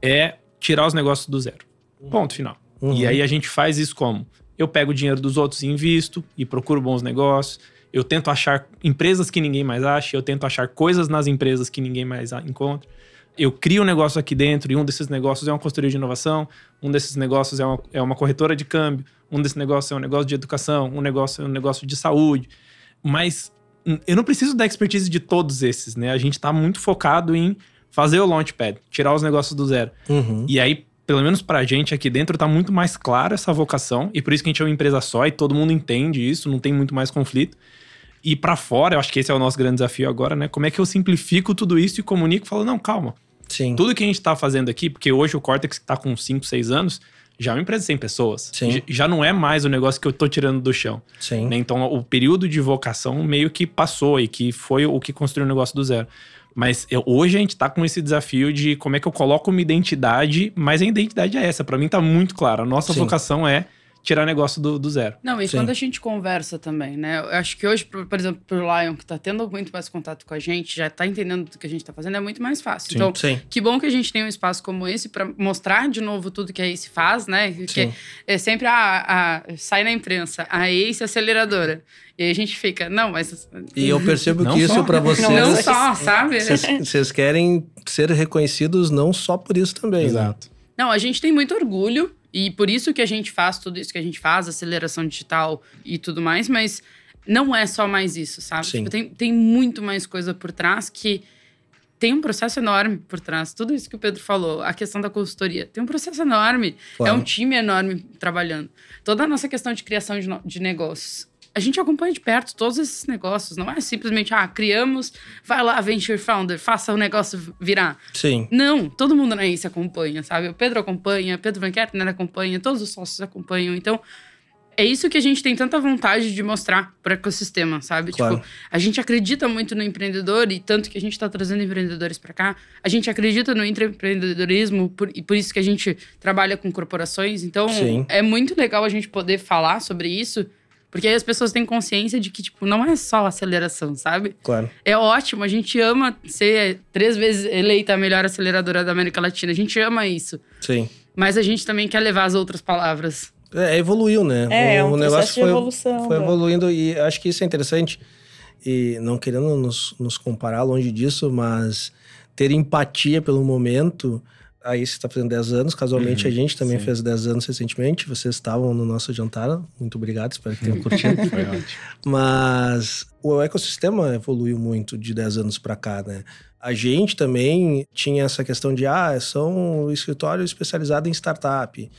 D: é tirar os negócios do zero. Ponto final. Uhum. E aí a gente faz isso como? Eu pego o dinheiro dos outros e invisto e procuro bons negócios. Eu tento achar empresas que ninguém mais acha, eu tento achar coisas nas empresas que ninguém mais encontra. Eu crio um negócio aqui dentro e um desses negócios é uma consultoria de inovação, um desses negócios é uma, é uma corretora de câmbio, um desses negócios é um negócio de educação, um negócio é um negócio de saúde. Mas eu não preciso da expertise de todos esses, né? A gente está muito focado em fazer o launchpad, tirar os negócios do zero.
B: Uhum.
D: E aí, pelo menos pra gente aqui dentro, tá muito mais clara essa vocação. E por isso que a gente é uma empresa só e todo mundo entende isso, não tem muito mais conflito. E para fora, eu acho que esse é o nosso grande desafio agora, né? Como é que eu simplifico tudo isso e comunico e falo, não, calma.
B: Sim.
D: Tudo que a gente tá fazendo aqui, porque hoje o Cortex tá com 5, 6 anos, já é uma empresa de 100 pessoas.
B: Sim.
D: Já não é mais o negócio que eu tô tirando do chão.
B: Sim.
D: Né? Então, o período de vocação meio que passou e que foi o que construiu o negócio do zero. Mas eu, hoje a gente tá com esse desafio de como é que eu coloco uma identidade, mas a identidade é essa. para mim tá muito claro. A nossa Sim. vocação é tirar negócio do, do zero.
E: Não, e Sim. quando a gente conversa também, né? Eu acho que hoje, por, por exemplo, pro Lion, que tá tendo muito mais contato com a gente, já tá entendendo do que a gente tá fazendo, é muito mais fácil.
B: Sim.
E: Então,
B: Sim.
E: que bom que a gente tem um espaço como esse para mostrar de novo tudo que a Ace faz, né? Que é sempre a, a, sai na imprensa, a Ace aceleradora. E aí a gente fica, não, mas.
B: E eu percebo que isso para vocês.
E: Não só, sabe?
B: Vocês querem ser reconhecidos não só por isso também.
D: Né? Exato. Né?
E: Não, a gente tem muito orgulho. E por isso que a gente faz tudo isso que a gente faz, aceleração digital e tudo mais, mas não é só mais isso, sabe? Tipo, tem, tem muito mais coisa por trás que tem um processo enorme por trás. Tudo isso que o Pedro falou, a questão da consultoria, tem um processo enorme. Claro. É um time enorme trabalhando. Toda a nossa questão de criação de, de negócios a gente acompanha de perto todos esses negócios. Não é simplesmente, ah, criamos, vai lá, Venture Founder, faça o negócio virar.
B: Sim.
E: Não, todo mundo na ICE acompanha, sabe? O Pedro acompanha, Pedro Van Kertner acompanha, todos os sócios acompanham. Então, é isso que a gente tem tanta vontade de mostrar para o ecossistema, sabe?
B: Claro.
E: Tipo, a gente acredita muito no empreendedor e tanto que a gente está trazendo empreendedores para cá. A gente acredita no empreendedorismo por, e por isso que a gente trabalha com corporações. Então,
B: Sim.
E: é muito legal a gente poder falar sobre isso porque aí as pessoas têm consciência de que, tipo, não é só aceleração, sabe?
B: Claro.
E: É ótimo, a gente ama ser três vezes eleita a melhor aceleradora da América Latina. A gente ama isso.
B: Sim.
E: Mas a gente também quer levar as outras palavras.
B: É, evoluiu, né?
C: É, é o, um negócio foi, evolução.
B: Foi evoluindo e acho que isso é interessante. E não querendo nos, nos comparar longe disso, mas ter empatia pelo momento Aí você está fazendo 10 anos, casualmente uhum, a gente também sim. fez 10 anos recentemente. Vocês estavam no nosso jantar. Muito obrigado, espero que tenham curtido.
D: Foi ótimo.
B: Mas o ecossistema evoluiu muito de 10 anos para cá, né? A gente também tinha essa questão de, ah, são um escritório especializado em startup.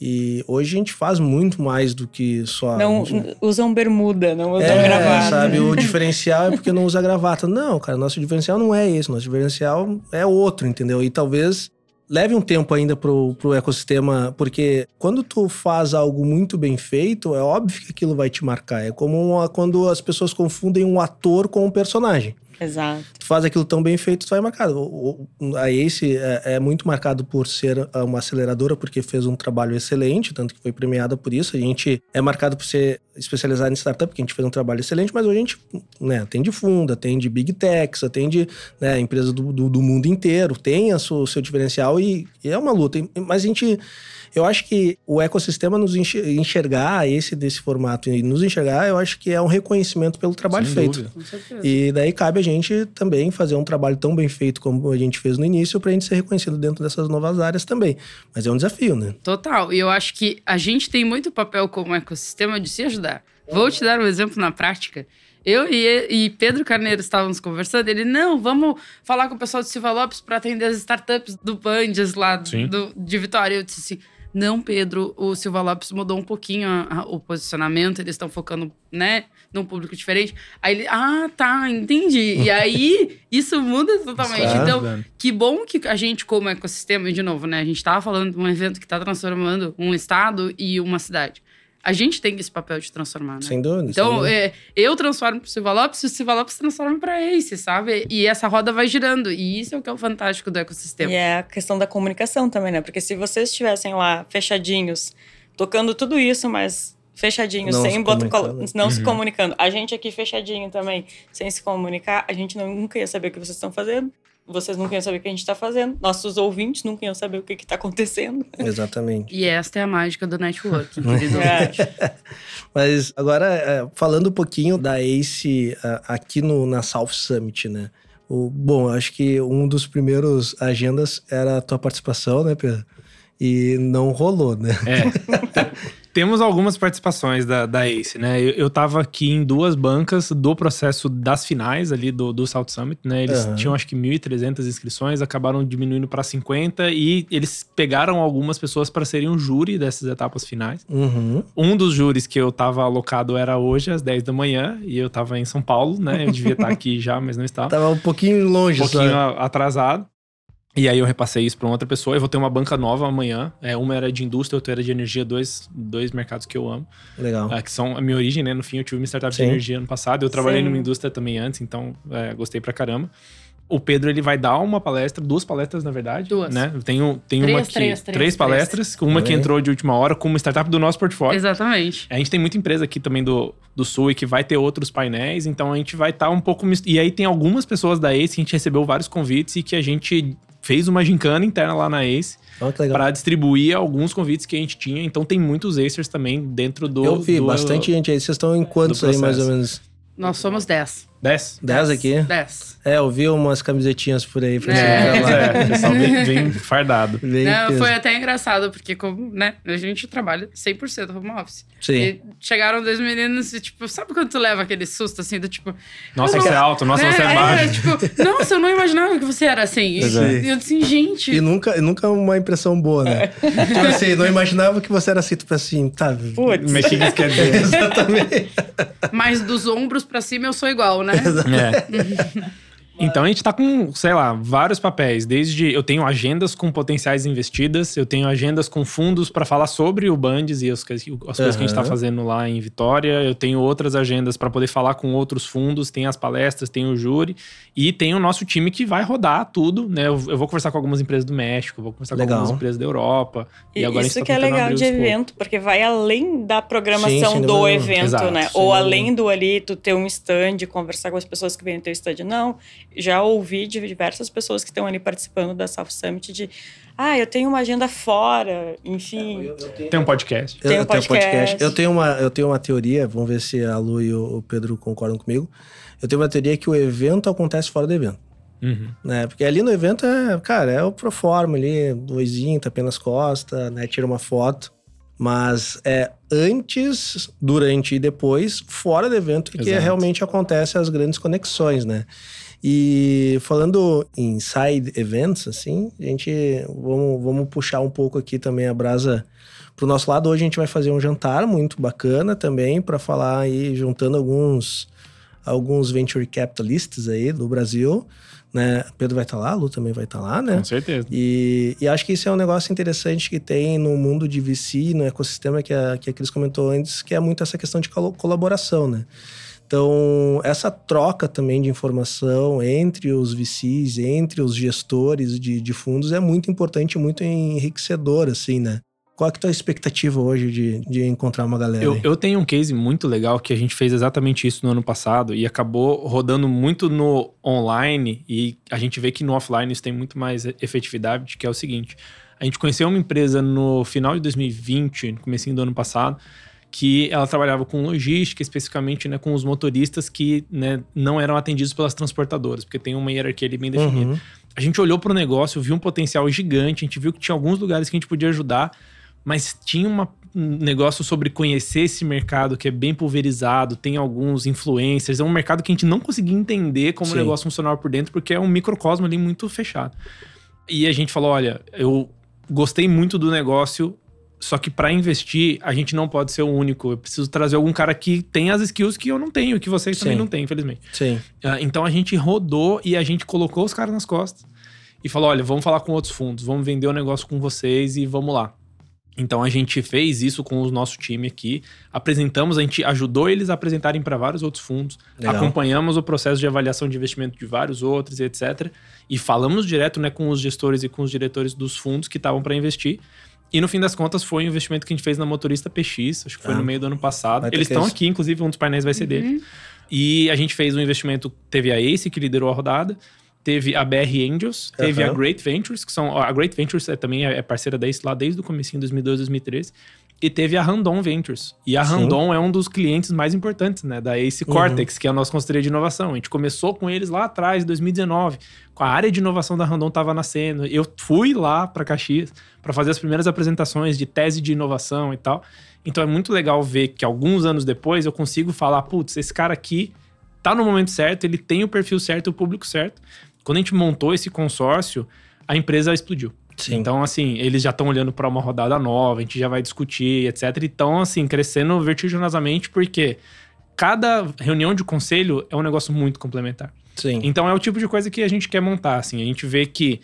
B: E hoje a gente faz muito mais do que só.
C: Não
B: gente...
C: usam bermuda, não usam
B: é,
C: gravata.
B: sabe? O diferencial é porque não usa gravata. Não, cara, nosso diferencial não é esse. Nosso diferencial é outro, entendeu? E talvez leve um tempo ainda pro, pro ecossistema, porque quando tu faz algo muito bem feito, é óbvio que aquilo vai te marcar. É como uma, quando as pessoas confundem um ator com um personagem.
C: Exato.
B: Tu faz aquilo tão bem feito, tu vai marcado. A Ace é, é, muito marcado por ser uma aceleradora, porque fez um trabalho excelente, tanto que foi premiada por isso. A gente é marcado por ser especializado em startup, porque a gente fez um trabalho excelente, mas hoje a gente né, atende fundo, atende big techs, atende né, empresas do, do, do, mundo inteiro, tem o seu, seu diferencial e, e é uma luta. Mas a gente eu acho que o ecossistema nos enxergar esse desse formato e nos enxergar, eu acho que é um reconhecimento pelo trabalho Sem feito. E daí cabe a gente também fazer um trabalho tão bem feito como a gente fez no início para a gente ser reconhecido dentro dessas novas áreas também. Mas é um desafio, né?
E: Total. E eu acho que a gente tem muito papel como ecossistema de se ajudar. Vou te dar um exemplo na prática. Eu e, e, Pedro Carneiro estávamos conversando. Ele, não, vamos falar com o pessoal do Silva Lopes para atender as startups do Bandes lá do, de Vitória. Eu disse assim: não, Pedro, o Silva Lopes mudou um pouquinho a, a, o posicionamento, eles estão focando, né, num público diferente. Aí ele, ah, tá, entendi. E aí, isso muda totalmente. Certo. Então, que bom que a gente, como ecossistema, e de novo, né, a gente tava falando de um evento que está transformando um estado e uma cidade a gente tem esse papel de transformar, né?
B: Sem dúvida.
E: Então,
B: sem dúvida.
E: É, eu transformo pro Silva Lopes e o Silva Lopes transforma para Ace, sabe? E essa roda vai girando. E isso é o que é o fantástico do ecossistema.
C: E é a questão da comunicação também, né? Porque se vocês estivessem lá fechadinhos, tocando tudo isso, mas fechadinhos, não sem se bota, não uhum. se comunicando. A gente aqui fechadinho também, sem se comunicar, a gente não, nunca ia saber o que vocês estão fazendo vocês não iam saber o que a gente está fazendo, nossos ouvintes nunca iam saber o que está acontecendo.
B: Exatamente.
E: E esta é a mágica do network, querido é.
B: Mas agora, é, falando um pouquinho da ACE aqui no, na South Summit, né? O, bom, acho que um dos primeiros agendas era a tua participação, né, Pedro? E não rolou, né?
D: É. Temos algumas participações da, da ACE, né? Eu, eu tava aqui em duas bancas do processo das finais ali do, do South Summit, né? Eles uhum. tinham acho que 1.300 inscrições, acabaram diminuindo para 50 e eles pegaram algumas pessoas para serem um júri dessas etapas finais.
B: Uhum.
D: Um dos júris que eu tava alocado era hoje, às 10 da manhã, e eu tava em São Paulo, né? Eu devia estar aqui já, mas não estava.
B: Tava um pouquinho longe,
D: Um pouquinho só. atrasado. E aí eu repassei isso para outra pessoa. Eu vou ter uma banca nova amanhã. É, uma era de indústria, outra era de energia, dois, dois mercados que eu amo.
B: Legal.
D: É, que são a minha origem, né? No fim, eu tive uma startup Sim. de energia ano passado. Eu trabalhei Sim. numa indústria também antes, então é, gostei pra caramba. O Pedro ele vai dar uma palestra, duas palestras na verdade,
E: duas.
D: né? Tem, tem
E: três,
D: uma que
E: três,
D: três, três palestras, três. uma que entrou de última hora com uma startup do nosso portfólio.
E: Exatamente.
D: A gente tem muita empresa aqui também do, do sul e que vai ter outros painéis, então a gente vai estar tá um pouco e aí tem algumas pessoas da Ace que a gente recebeu vários convites e que a gente fez uma gincana interna lá na Ace
B: oh,
D: para distribuir alguns convites que a gente tinha. Então tem muitos Acers também dentro do.
B: Eu vi
D: do,
B: bastante gente aí. Vocês estão em quantos aí, mais ou menos?
E: Nós somos 10.
D: 10?
B: 10 aqui?
E: 10.
B: É, eu vi umas camisetinhas por aí. Pra
D: é, é, pessoal bem, bem fardado.
E: Bem Não, foi até engraçado, porque como, né, a gente trabalha 100% home office.
B: Sim.
E: E chegaram dois meninos e, tipo, sabe quando tu leva aquele susto, assim, do tipo...
D: Nossa, você é alto, nossa, é, você é baixo. É,
E: tipo, nossa, eu não imaginava que você era assim. E, e eu disse, gente...
B: E nunca, nunca uma impressão boa, né? tipo assim, não imaginava que você era assim, tipo assim, tá...
D: Putz. Mas que dizer?
B: Exatamente.
E: Mas dos ombros pra cima eu sou igual, né?
D: É. Então a gente tá com, sei lá, vários papéis. Desde eu tenho agendas com potenciais investidas, eu tenho agendas com fundos para falar sobre o Bandes e as, as coisas uhum. que a gente tá fazendo lá em Vitória. Eu tenho outras agendas para poder falar com outros fundos, tem as palestras, tem o júri e tem o nosso time que vai rodar tudo, né? Eu, eu vou conversar com algumas empresas do México, vou conversar legal. com algumas empresas da Europa.
C: E, e agora isso tá que é legal de evento, porque vai além da programação Sim, do evento, Exato, né? Ou além do ali tu ter um stand, conversar com as pessoas que vêm no teu stand. Não, já ouvi de diversas pessoas que estão ali participando da South Summit de ah, eu tenho uma agenda fora, enfim. É, eu, eu
D: tenho... Tem um podcast.
B: Eu,
C: tem um podcast.
B: Tenho um podcast. Eu tenho uma, eu tenho uma teoria, vamos ver se a Lu e o Pedro concordam comigo. Eu tenho uma teoria que o evento acontece fora do evento.
D: Uhum.
B: Né? Porque ali no evento é, cara, é o proforma ali, doisinho, tapinha nas costas, né? Tira uma foto. Mas é antes, durante e depois, fora do evento, que realmente acontece as grandes conexões, né? E falando em side events, assim, a gente vamos, vamos puxar um pouco aqui também a brasa pro nosso lado. Hoje a gente vai fazer um jantar muito bacana também para falar aí, juntando alguns, alguns venture capitalists aí do Brasil. Né? Pedro vai estar tá lá, Lu também vai estar tá lá, né?
D: Com certeza.
B: E, e acho que isso é um negócio interessante que tem no mundo de VC, no ecossistema que a, que a Cris comentou antes, que é muito essa questão de colaboração, né? Então, essa troca também de informação entre os VCs, entre os gestores de, de fundos é muito importante, muito enriquecedor, assim, né? Qual é a tua expectativa hoje de, de encontrar uma galera?
D: Eu, eu, tenho um case muito legal que a gente fez exatamente isso no ano passado e acabou rodando muito no online e a gente vê que no offline isso tem muito mais efetividade, que é o seguinte. A gente conheceu uma empresa no final de 2020, no começo do ano passado, que ela trabalhava com logística, especificamente né, com os motoristas que né, não eram atendidos pelas transportadoras, porque tem uma hierarquia ali bem definida. Uhum. A gente olhou para o negócio, viu um potencial gigante, a gente viu que tinha alguns lugares que a gente podia ajudar, mas tinha uma, um negócio sobre conhecer esse mercado que é bem pulverizado, tem alguns influencers, é um mercado que a gente não conseguia entender como Sim. o negócio funcionava por dentro, porque é um microcosmo ali muito fechado. E a gente falou: olha, eu gostei muito do negócio, só que para investir, a gente não pode ser o único. Eu preciso trazer algum cara que tem as skills que eu não tenho, que vocês Sim. também não têm, infelizmente.
B: Sim.
D: Uh, então a gente rodou e a gente colocou os caras nas costas e falou: olha, vamos falar com outros fundos, vamos vender o negócio com vocês e vamos lá. Então a gente fez isso com o nosso time aqui, apresentamos, a gente ajudou eles a apresentarem para vários outros fundos, Legal. acompanhamos o processo de avaliação de investimento de vários outros, etc. E falamos direto né, com os gestores e com os diretores dos fundos que estavam para investir. E no fim das contas foi um investimento que a gente fez na motorista PX, acho que foi ah, no meio do ano passado. Eles estão aqui, inclusive, um dos painéis vai ser uhum. dele. E a gente fez um investimento, teve a Ace que liderou a rodada, teve a BR Angels, uhum. teve a Great Ventures, que são a Great Ventures é, também é parceira da Ace lá desde o começo, 2012, 2013. E teve a Randon Ventures. E a Sim. Randon é um dos clientes mais importantes, né? Da Ace uhum. Cortex, que é a nossa consultoria de inovação. A gente começou com eles lá atrás, em 2019. Com a área de inovação da Randon estava nascendo. Eu fui lá para Caxias para fazer as primeiras apresentações de tese de inovação e tal. Então é muito legal ver que alguns anos depois eu consigo falar, putz, esse cara aqui tá no momento certo, ele tem o perfil certo, o público certo. Quando a gente montou esse consórcio, a empresa explodiu. Sim. Então, assim, eles já estão olhando para uma rodada nova, a gente já vai discutir, etc. Então, assim, crescendo vertiginosamente, porque cada reunião de conselho é um negócio muito complementar.
B: Sim.
D: Então, é o tipo de coisa que a gente quer montar, assim. A gente vê que,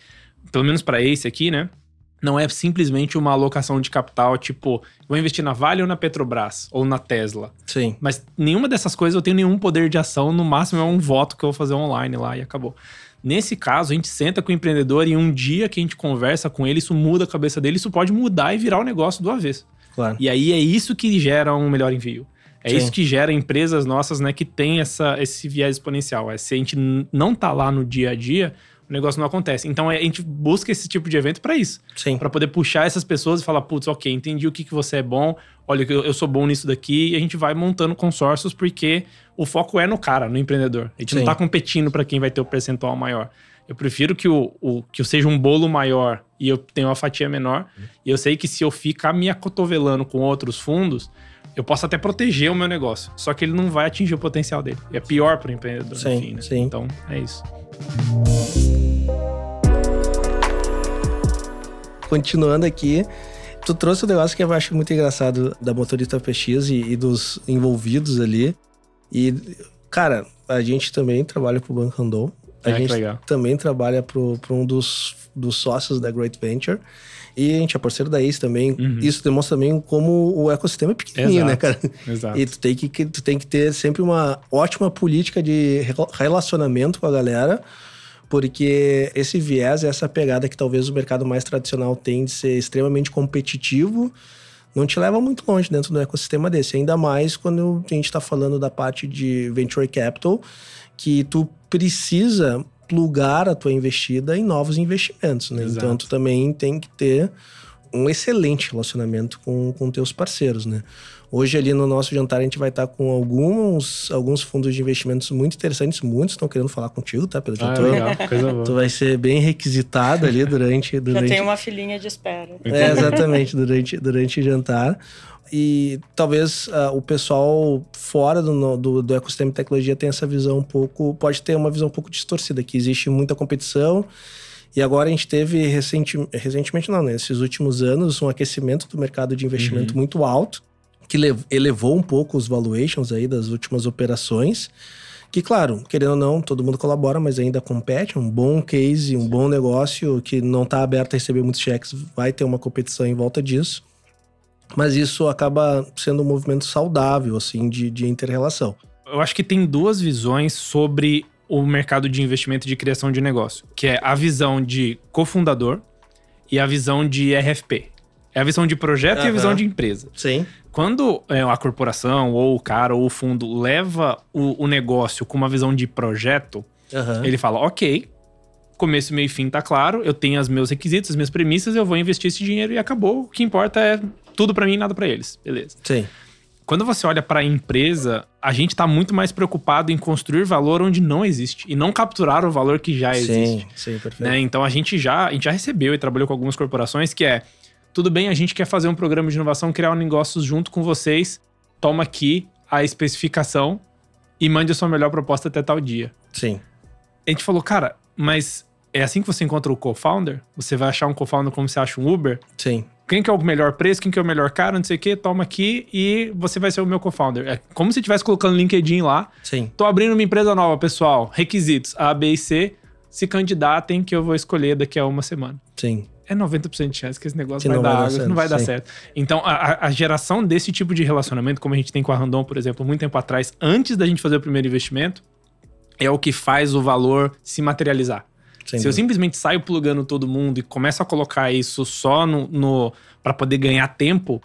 D: pelo menos para esse aqui, né? Não é simplesmente uma alocação de capital, tipo, vou investir na Vale ou na Petrobras, ou na Tesla.
B: Sim.
D: Mas nenhuma dessas coisas eu tenho nenhum poder de ação, no máximo é um voto que eu vou fazer online lá e acabou. Nesse caso, a gente senta com o empreendedor e um dia que a gente conversa com ele, isso muda a cabeça dele, isso pode mudar e virar o um negócio do avesso.
B: Claro.
D: E aí é isso que gera um melhor envio. É Sim. isso que gera empresas nossas, né, que tem essa, esse viés exponencial. É, se a gente não tá lá no dia a dia, o negócio não acontece. Então a gente busca esse tipo de evento para isso.
B: Sim.
D: Para poder puxar essas pessoas e falar, putz, ok, entendi o que, que você é bom, olha, eu sou bom nisso daqui, e a gente vai montando consórcios porque o foco é no cara, no empreendedor. A gente Sim. não tá competindo para quem vai ter o percentual maior. Eu prefiro que o, o que eu seja um bolo maior e eu tenha uma fatia menor. E eu sei que se eu ficar me acotovelando com outros fundos, eu posso até proteger o meu negócio. Só que ele não vai atingir o potencial dele. E é pior para o empreendedor,
B: sim,
D: enfim, né?
B: sim.
D: Então, é isso.
B: Continuando aqui, tu trouxe um negócio que eu acho muito engraçado da motorista PX e, e dos envolvidos ali. E, cara, a gente também trabalha pro Banco Randon. A
D: é,
B: gente também trabalha para um dos, dos sócios da Great Venture. E a gente é parceiro da Ace também. Uhum. Isso demonstra também como o ecossistema é pequenininho, né,
D: Exato.
B: né, cara?
D: Exato.
B: E tu tem que, tu tem que ter sempre uma ótima política de relacionamento com a galera, porque esse viés, essa pegada que talvez o mercado mais tradicional tem de ser extremamente competitivo, não te leva muito longe dentro do ecossistema desse. Ainda mais quando a gente está falando da parte de venture capital, que tu precisa plugar a tua investida em novos investimentos, né? Exato. Então tu também tem que ter um excelente relacionamento com, com teus parceiros, né? Hoje ali no nosso jantar a gente vai estar com alguns, alguns fundos de investimentos muito interessantes, muitos estão querendo falar contigo, tá, Pedro?
D: Ah, tô, legal, coisa boa.
B: Tu vai ser bem requisitado ali durante... durante...
C: Já tem uma filinha de espera.
B: É, exatamente, durante, durante o jantar e talvez uh, o pessoal fora do, do, do, ecossistema de tecnologia tenha essa visão um pouco, pode ter uma visão um pouco distorcida, que existe muita competição. E agora a gente teve recenti, recentemente, não, nesses né, últimos anos, um aquecimento do mercado de investimento uhum. muito alto, que elevou um pouco os valuations aí das últimas operações. Que, claro, querendo ou não, todo mundo colabora, mas ainda compete. Um bom case, um bom negócio que não está aberto a receber muitos cheques, vai ter uma competição em volta disso. Mas isso acaba sendo um movimento saudável, assim, de, de inter-relação.
D: Eu acho que tem duas visões sobre o mercado de investimento de criação de negócio, que é a visão de cofundador e a visão de RFP. É a visão de projeto e a visão de empresa.
B: Sim.
D: Quando é, a corporação, ou o cara, ou o fundo leva o, o negócio com uma visão de projeto,
B: Aham.
D: ele fala: ok, começo, meio e fim tá claro, eu tenho os meus requisitos, as minhas premissas, eu vou investir esse dinheiro e acabou. O que importa é tudo pra mim e nada pra eles. Beleza.
B: Sim.
D: Quando você olha para a empresa, a gente está muito mais preocupado em construir valor onde não existe e não capturar o valor que já existe.
B: Sim, sim, perfeito.
D: né? Então a gente já a gente já recebeu e trabalhou com algumas corporações que é tudo bem, a gente quer fazer um programa de inovação, criar um negócio junto com vocês. Toma aqui a especificação e mande a sua melhor proposta até tal dia.
B: Sim.
D: A gente falou, cara, mas é assim que você encontra o co-founder? Você vai achar um co-founder como você acha um Uber?
B: Sim.
D: Quem que é o melhor preço, quem que é o melhor cara, não sei o quê, toma aqui e você vai ser o meu co-founder. É como se estivesse colocando LinkedIn lá.
B: Sim.
D: Tô abrindo uma empresa nova, pessoal. Requisitos A, B e C. Se candidatem que eu vou escolher daqui a uma semana.
B: Sim.
D: É 90% de chance que esse negócio
B: Que
D: vai
B: não
D: dar
B: vai dar
D: água,
B: certo,
D: não vai dar
B: sim.
D: certo. Então, a, a- a geração desse tipo de relacionamento, como a gente tem com a Randon, por exemplo, muito tempo atrás, antes da gente fazer o primeiro investimento, é o que faz o valor se materializar.
B: Sem
D: Se eu simplesmente saio plugando todo mundo e começo a colocar isso só no, no para poder ganhar tempo,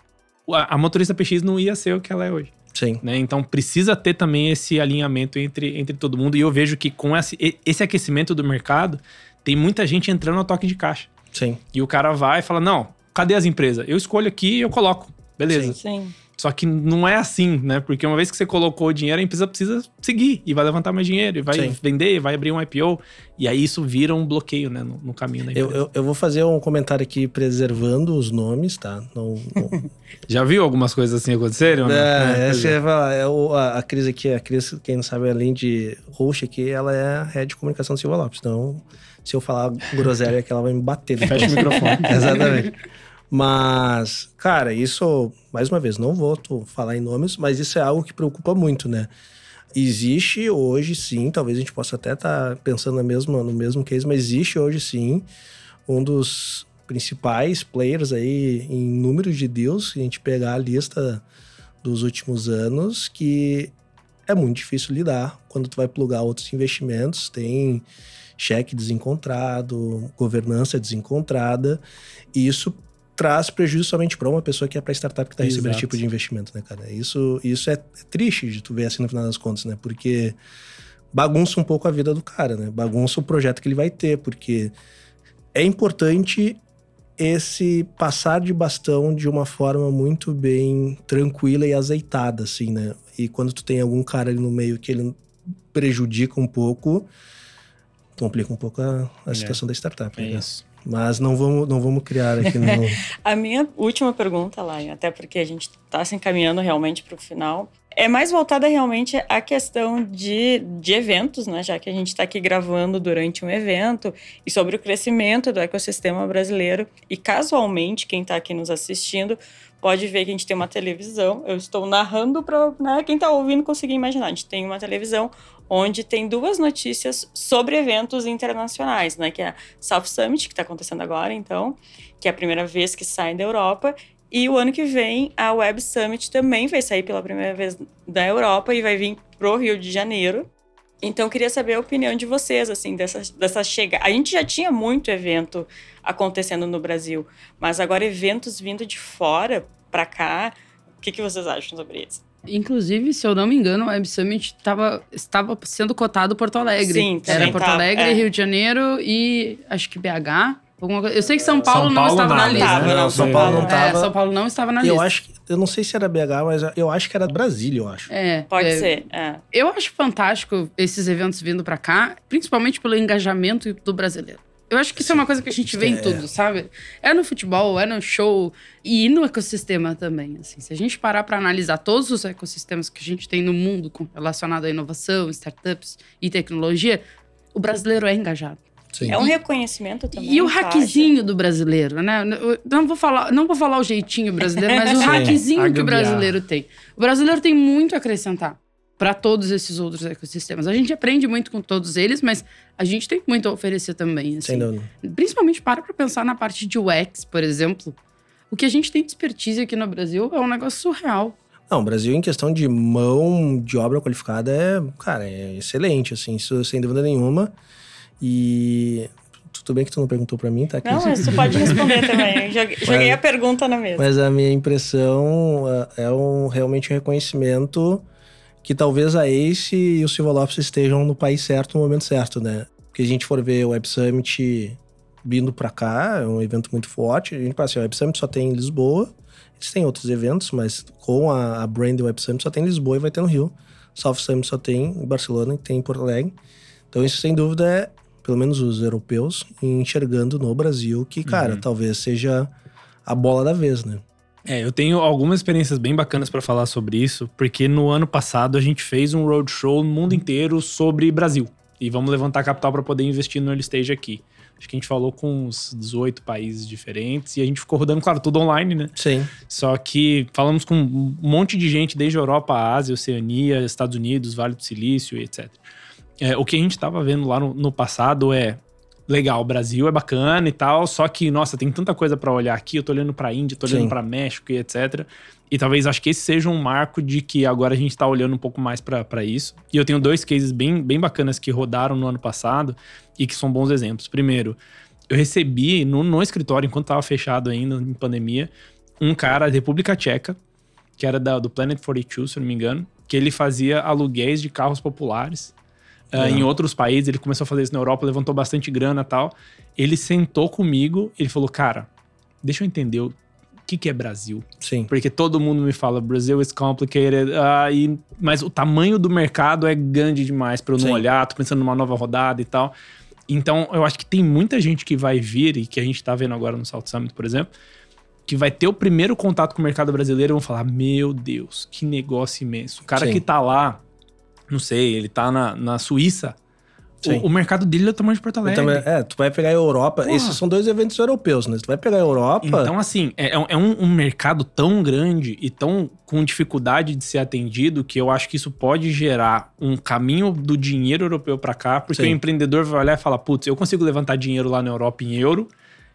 D: a, a motorista PX não ia ser o que ela é hoje.
B: Sim.
D: né? Então precisa ter também esse alinhamento entre, entre todo mundo. E eu vejo que com esse, esse aquecimento do mercado, tem muita gente entrando no toque de caixa.
B: Sim.
D: E o cara vai e fala: não, cadê as empresas? Eu escolho aqui e eu coloco. Beleza.
C: Sim.
D: Só que não é assim, né? Porque uma vez que você colocou o dinheiro, a empresa precisa seguir e vai levantar mais dinheiro, e vai
B: Sim.
D: vender, vai abrir um IPO. E aí isso vira um bloqueio, né? No, no caminho da empresa.
B: Eu, eu, eu vou fazer um comentário aqui preservando os nomes, tá? Não, não-
D: Já viu algumas coisas assim acontecerem? ou não?
B: É,
D: É, é.
B: é, falar, é o- a, a Cris aqui, a Cris, quem não sabe, além de host aqui, ela é a head de comunicação do Silva Lopes. Então, se eu falar groselha aqui, ela vai me bater.
D: Fecha o microfone.
B: Exatamente. Mas, cara, isso, mais uma vez, não vou falar em nomes, mas isso é algo que preocupa muito, né? Existe hoje, sim, talvez a gente possa até estar pensando na mesma, no mesmo case, mas existe hoje, sim, um dos principais players aí em número de deals, se a gente pegar a lista dos últimos anos, que é muito difícil lidar quando tu vai plugar outros investimentos, tem cheque desencontrado, governança desencontrada, e isso traz prejuízo somente para uma pessoa que é para startup que está recebendo
D: Exato.
B: esse tipo de investimento, né, cara? Isso, isso é triste de tu ver assim no final das contas, né? Porque bagunça um pouco a vida do cara, né? Bagunça o projeto que ele vai ter, porque é importante esse passar de bastão de uma forma muito bem tranquila e azeitada, assim, né? E quando tu tem algum cara ali no meio que ele prejudica um pouco, complica um pouco a, a
D: É.
B: situação da startup.
D: É
B: né?
D: isso.
B: Mas não vamos, não vamos criar aqui no...
C: A minha última pergunta, lá, até porque a gente está se encaminhando realmente para o final, é mais voltada realmente à questão de, de eventos, né? Já que a gente está aqui gravando durante um evento e sobre o crescimento do ecossistema brasileiro. E casualmente, quem está aqui nos assistindo pode ver que a gente tem uma televisão. Eu estou narrando para né, quem está ouvindo conseguir imaginar. A gente tem uma televisão onde tem duas notícias sobre eventos internacionais, né? Que é a South Summit, que está acontecendo agora, então, que é a primeira vez que sai da Europa. E o ano que vem, a Web Summit também vai sair pela primeira vez da Europa e vai vir pro Rio de Janeiro. Então, queria saber a opinião de vocês, assim, dessa, dessa chegada. A gente já tinha muito evento acontecendo no Brasil, mas agora eventos vindo de fora para cá, o que, que vocês acham sobre isso?
E: Inclusive, se eu não me engano, o Web Summit tava, estava sendo cotado Porto Alegre.
C: Sim,
E: Era Porto
C: tava,
E: Alegre,
C: é.
E: Rio de Janeiro e acho que BH. alguma coisa. Eu sei que São Paulo,
D: São
E: não
D: Paulo
E: estava na
D: nada,
E: lista.
C: Tava,
B: Não,
C: não,
B: São Paulo não
C: É,
B: tava.
E: É, São Paulo não estava na
B: eu
E: lista.
B: acho que, eu não sei se era BH, mas eu acho que era Brasília, eu acho.
E: É,
C: Pode
E: é,
C: ser, é.
E: Eu acho fantástico esses eventos vindo pra cá, principalmente pelo engajamento do brasileiro. Eu acho que isso é uma coisa que a gente vê em
B: É.
E: tudo, sabe? É no futebol, é no show e no ecossistema também. Assim, se a gente parar para analisar todos os ecossistemas que a gente tem no mundo relacionado à inovação, startups e tecnologia, o brasileiro é engajado.
B: Sim.
C: É um reconhecimento também.
E: E o hackzinho do brasileiro, né? Eu Não vou falar, não vou falar o jeitinho brasileiro, mas o
B: Sim,
E: hackzinho que o brasileiro tem. O brasileiro tem muito a acrescentar para todos esses outros ecossistemas. A gente aprende muito com todos eles, mas a gente tem muito a oferecer também, assim.
B: Sem dúvida.
E: Principalmente para pra pensar na parte de UX, por exemplo. O que a gente tem de expertise aqui no Brasil é um negócio surreal.
B: Não, o Brasil, em questão de mão de obra qualificada, é, cara, é excelente, assim, isso sem dúvida nenhuma. E tudo bem que tu não perguntou para mim, tá aqui.
C: Não, tu pode responder também. Joguei, joguei mas, a pergunta na mesa.
B: Mas a minha impressão é, é um realmente um reconhecimento que talvez a Ace e o Silva Lopes estejam no país certo no momento certo, né? Porque a gente for ver o Web Summit vindo para cá, é um evento muito forte. A gente passa assim, o Web Summit só tem em Lisboa. Eles têm outros eventos, mas com a, a brand do Web Summit só tem em Lisboa e vai ter no Rio. Soft Summit só tem em Barcelona e tem em Porto Alegre. Então isso sem dúvida é, pelo menos os europeus, enxergando no Brasil que, cara, uhum. talvez seja a bola da vez, né?
D: É, eu tenho algumas experiências bem bacanas para falar sobre isso, porque no ano passado a gente fez um roadshow no mundo inteiro sobre Brasil. E vamos levantar capital para poder investir no early stage aqui. Acho que a gente falou com uns 18 países diferentes e a gente ficou rodando, claro, tudo online, né?
B: Sim.
D: Só que falamos com um monte de gente, desde Europa, Ásia, Oceania, Estados Unidos, Vale do Silício e etc. É, o que a gente estava vendo lá no, no passado é legal, o Brasil é bacana e tal, só que, nossa, tem tanta coisa para olhar aqui, eu tô olhando pra Índia, tô olhando para México e etc. E talvez acho que esse seja um marco de que agora a gente tá olhando um pouco mais para isso. E eu tenho dois cases bem, bem bacanas que rodaram no ano passado e que são bons exemplos. Primeiro, eu recebi no, no escritório, enquanto tava fechado ainda em pandemia, um cara da República Tcheca, que era da, do Planet 42, se eu não me engano, que ele fazia aluguéis de carros populares Uh, em outros países, ele começou a fazer isso na Europa, levantou bastante grana e tal. Ele sentou comigo, ele falou, cara, deixa eu entender o que, que é Brasil.
B: Sim.
D: Porque todo mundo me fala, Brasil is complicated, uh, e, mas o tamanho do mercado é grande demais para eu não Sim. olhar, tô pensando numa nova rodada e tal. Então, eu acho que tem muita gente que vai vir, e que a gente tá vendo agora no South Summit, por exemplo, que vai ter o primeiro contato com o mercado brasileiro e vão falar: Meu Deus, que negócio imenso. O cara Sim. que tá lá não sei, ele tá na, na Suíça. O, o, mercado dele é o tamanho de Porto Alegre.
B: Também, é, tu vai pegar a Europa. Porra. Esses são dois eventos europeus, né? Tu vai pegar a Europa.
D: Então, assim, é, é um, um, mercado tão grande e tão com dificuldade de ser atendido que eu acho que isso pode gerar um caminho do dinheiro europeu para cá, porque Sim. o empreendedor vai olhar e falar: putz, eu consigo levantar dinheiro lá na Europa em euro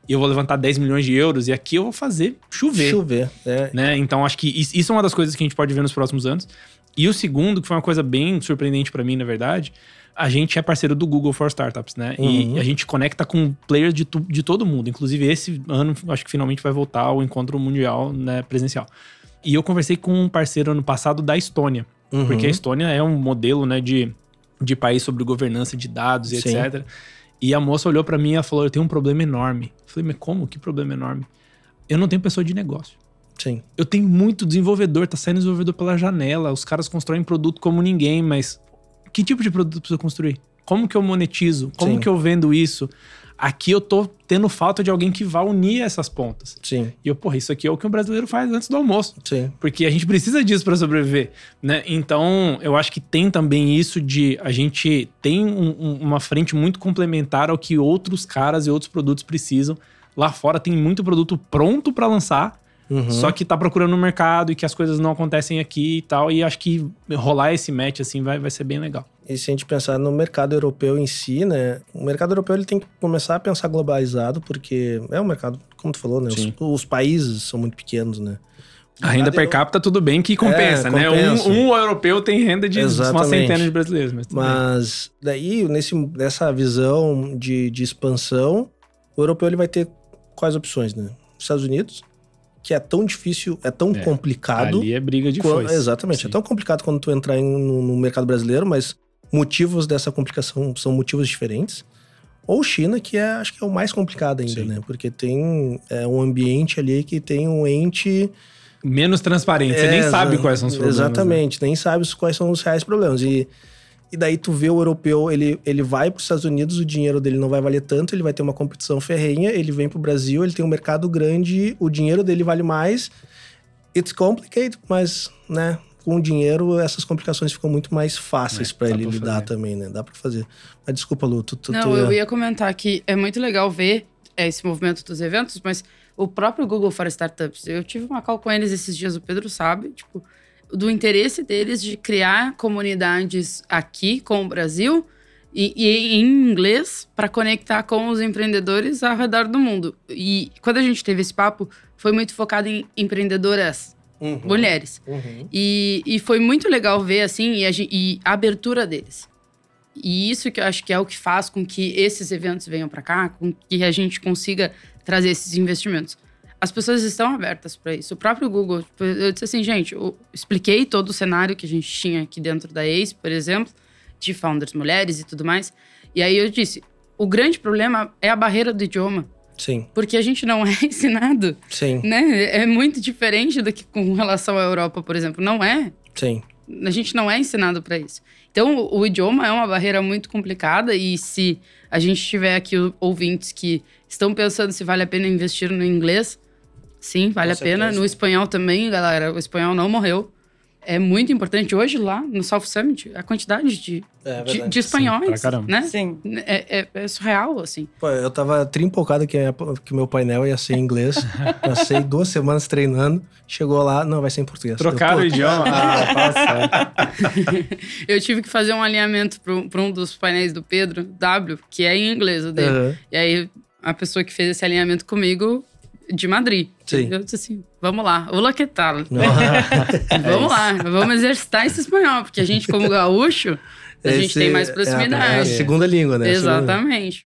D: e eu vou levantar 10 milhões de euros e aqui eu vou fazer chover.
B: Chover, é.
D: Né? Então, acho que isso é uma das coisas que a gente pode ver nos próximos anos. E o segundo, que foi uma coisa bem surpreendente para mim, na verdade, a gente é parceiro do Google for Startups, né? Uhum. E a gente conecta com players de, tu, de todo mundo. Inclusive, esse ano, acho que finalmente vai voltar ao encontro mundial né, presencial. E eu conversei com um parceiro ano passado da Estônia. Uhum. Porque a Estônia é um modelo né, de, de país sobre governança de dados e Sim. etc. E a moça olhou para mim e falou: Eu tenho um problema enorme. Eu falei, mas como? Que problema enorme? Eu não tenho pessoa de negócio.
B: Sim.
D: Eu tenho muito desenvolvedor, tá saindo desenvolvedor pela janela, os caras constroem produto como ninguém, mas que tipo de produto precisa construir? Como que eu monetizo? Como Sim. que eu vendo isso? Aqui eu tô tendo falta de alguém que vá unir essas pontas.
B: Sim.
D: E eu, porra, isso aqui é o que o brasileiro faz antes do almoço.
B: Sim.
D: Porque a gente precisa disso para sobreviver, né? Então, eu acho que tem também isso de a gente tem um, um, uma frente muito complementar ao que outros caras e outros produtos precisam. Lá fora tem muito produto pronto para lançar, Uhum. Só que tá procurando no mercado e que as coisas não acontecem aqui e tal. E acho que rolar esse match, assim, vai, vai ser bem legal.
B: E se a gente pensar no mercado europeu em si, né? O mercado europeu ele tem que começar a pensar globalizado, porque é um mercado, como tu falou, né? Os, os, países são muito pequenos, né?
D: A renda per capita, tudo bem que compensa, é, né? Um, um, europeu tem renda de Exatamente. uma centena de brasileiros. Mas,
B: mas daí, nesse, nessa visão de, de expansão, o europeu ele vai ter quais opções, né? Estados Unidos, que é tão difícil, é tão é, complicado.
D: Ali é briga de
B: quando, Exatamente. Sim. É tão complicado quando tu entrar em, no, no, mercado brasileiro, mas motivos dessa complicação são motivos diferentes. Ou China, que é, acho que é o mais complicado ainda, Sim. né? Porque tem é, um ambiente ali que tem um ente...
D: Menos transparente. É, Você nem sabe quais são os problemas.
B: Né? Exatamente. Né? Nem sabe quais são os reais problemas. E e daí tu vê o europeu, ele, ele vai para os Estados Unidos, o dinheiro dele não vai valer tanto, ele vai ter uma competição ferrenha, ele vem para o Brasil, ele tem um mercado grande, o dinheiro dele vale mais. It's complicated, mas, né, com o dinheiro essas complicações ficam muito mais fáceis é, para ele lidar fazer. também, né? Dá para fazer. Mas desculpa, Lu, tu, tu
E: Não,
B: tu
E: eu ia comentar que é muito legal ver é, esse movimento dos eventos, mas o próprio Google for Startups, eu tive uma call com eles esses dias, o Pedro sabe, tipo, do interesse deles de criar comunidades aqui com o Brasil e, e em inglês para conectar com os empreendedores ao redor do mundo. E quando a gente teve esse papo, foi muito focado em empreendedoras uhum. mulheres. Uhum. E, e foi muito legal ver, assim, e a, e a abertura deles. E isso que eu acho que é o que faz com que esses eventos venham para cá, com que a gente consiga trazer esses investimentos. As pessoas estão abertas para isso. O próprio Google, tipo, eu disse assim, gente, eu expliquei todo o cenário que a gente tinha aqui dentro da ACE, por exemplo, de founders mulheres e tudo mais. E aí eu disse, o grande problema é a barreira do idioma.
B: Sim.
E: Porque a gente não é ensinado.
B: Sim.
E: Né? É muito diferente do que com relação à Europa, por exemplo. Não é.
B: Sim.
E: A gente não é ensinado para isso. Então, o, o, idioma é uma barreira muito complicada e se a gente tiver aqui ouvintes que estão pensando se vale a pena investir no inglês, sim, vale Com a certeza. pena. No espanhol também, galera. O espanhol não morreu é muito importante. Hoje, lá no South Summit, a quantidade de, é, de, de, espanhóis, Sim, né?
C: Sim.
E: É, é, é, surreal, assim.
B: Pô, eu tava trimpocado que, que meu painel ia ser em inglês. Passei duas semanas treinando. Chegou lá, não, vai ser em português.
D: Trocaram o idioma? ah, passa.
E: eu tive que fazer um alinhamento para um dos painéis do Pedro, W, que é em inglês o dele. Uhum. E aí, a pessoa que fez esse alinhamento comigo de Madrid.
B: Sim.
E: Eu disse assim, vamos lá, olá que tal? vamos lá, vamos exercitar esse espanhol, porque a gente como gaúcho, a esse gente tem mais proximidade. É
B: a, é a segunda língua, né?
E: Exatamente.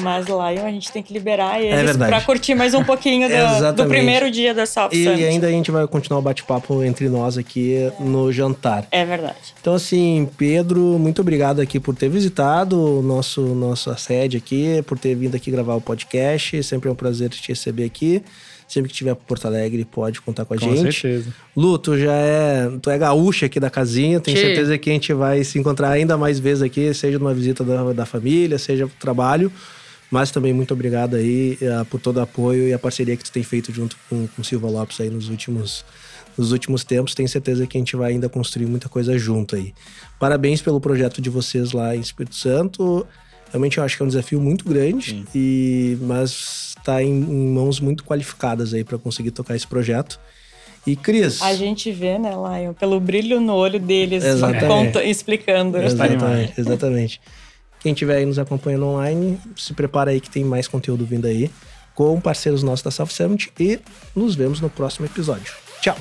C: Mas Lion a gente tem que liberar eles é para curtir mais um pouquinho do, do, primeiro dia da South
B: E
C: Summit.
B: ainda a gente vai continuar o bate-papo entre nós aqui no jantar.
C: É verdade.
B: Então, assim, Pedro, muito obrigado aqui por ter visitado o nosso nossa sede aqui, por ter vindo aqui gravar o podcast. Sempre é um prazer te receber aqui. Sempre que tiver por Porto Alegre, pode contar com a
D: com
B: gente.
D: Com certeza.
B: Lu, tu já é. Tu é gaúcha aqui da casinha. Tenho que... certeza que a gente vai se encontrar ainda mais vezes aqui, seja numa visita da, da família, seja pro trabalho. Mas também muito obrigado aí uh, por todo o apoio e a parceria que tu tem feito junto com, com Silva Lopes aí nos últimos, nos últimos tempos. Tenho certeza que a gente vai ainda construir muita coisa junto aí. Parabéns pelo projeto de vocês lá em Espírito Santo. Realmente eu acho que é um desafio muito grande, e, mas está em, em mãos muito qualificadas aí para conseguir tocar esse projeto. E Cris.
C: A gente vê, né, Lion, pelo brilho no olho deles, conta, explicando.
B: Exatamente, exatamente. Quem estiver aí nos acompanhando online, se prepara aí que tem mais conteúdo vindo aí com parceiros nossos da South Summit e nos vemos no próximo episódio. Tchau!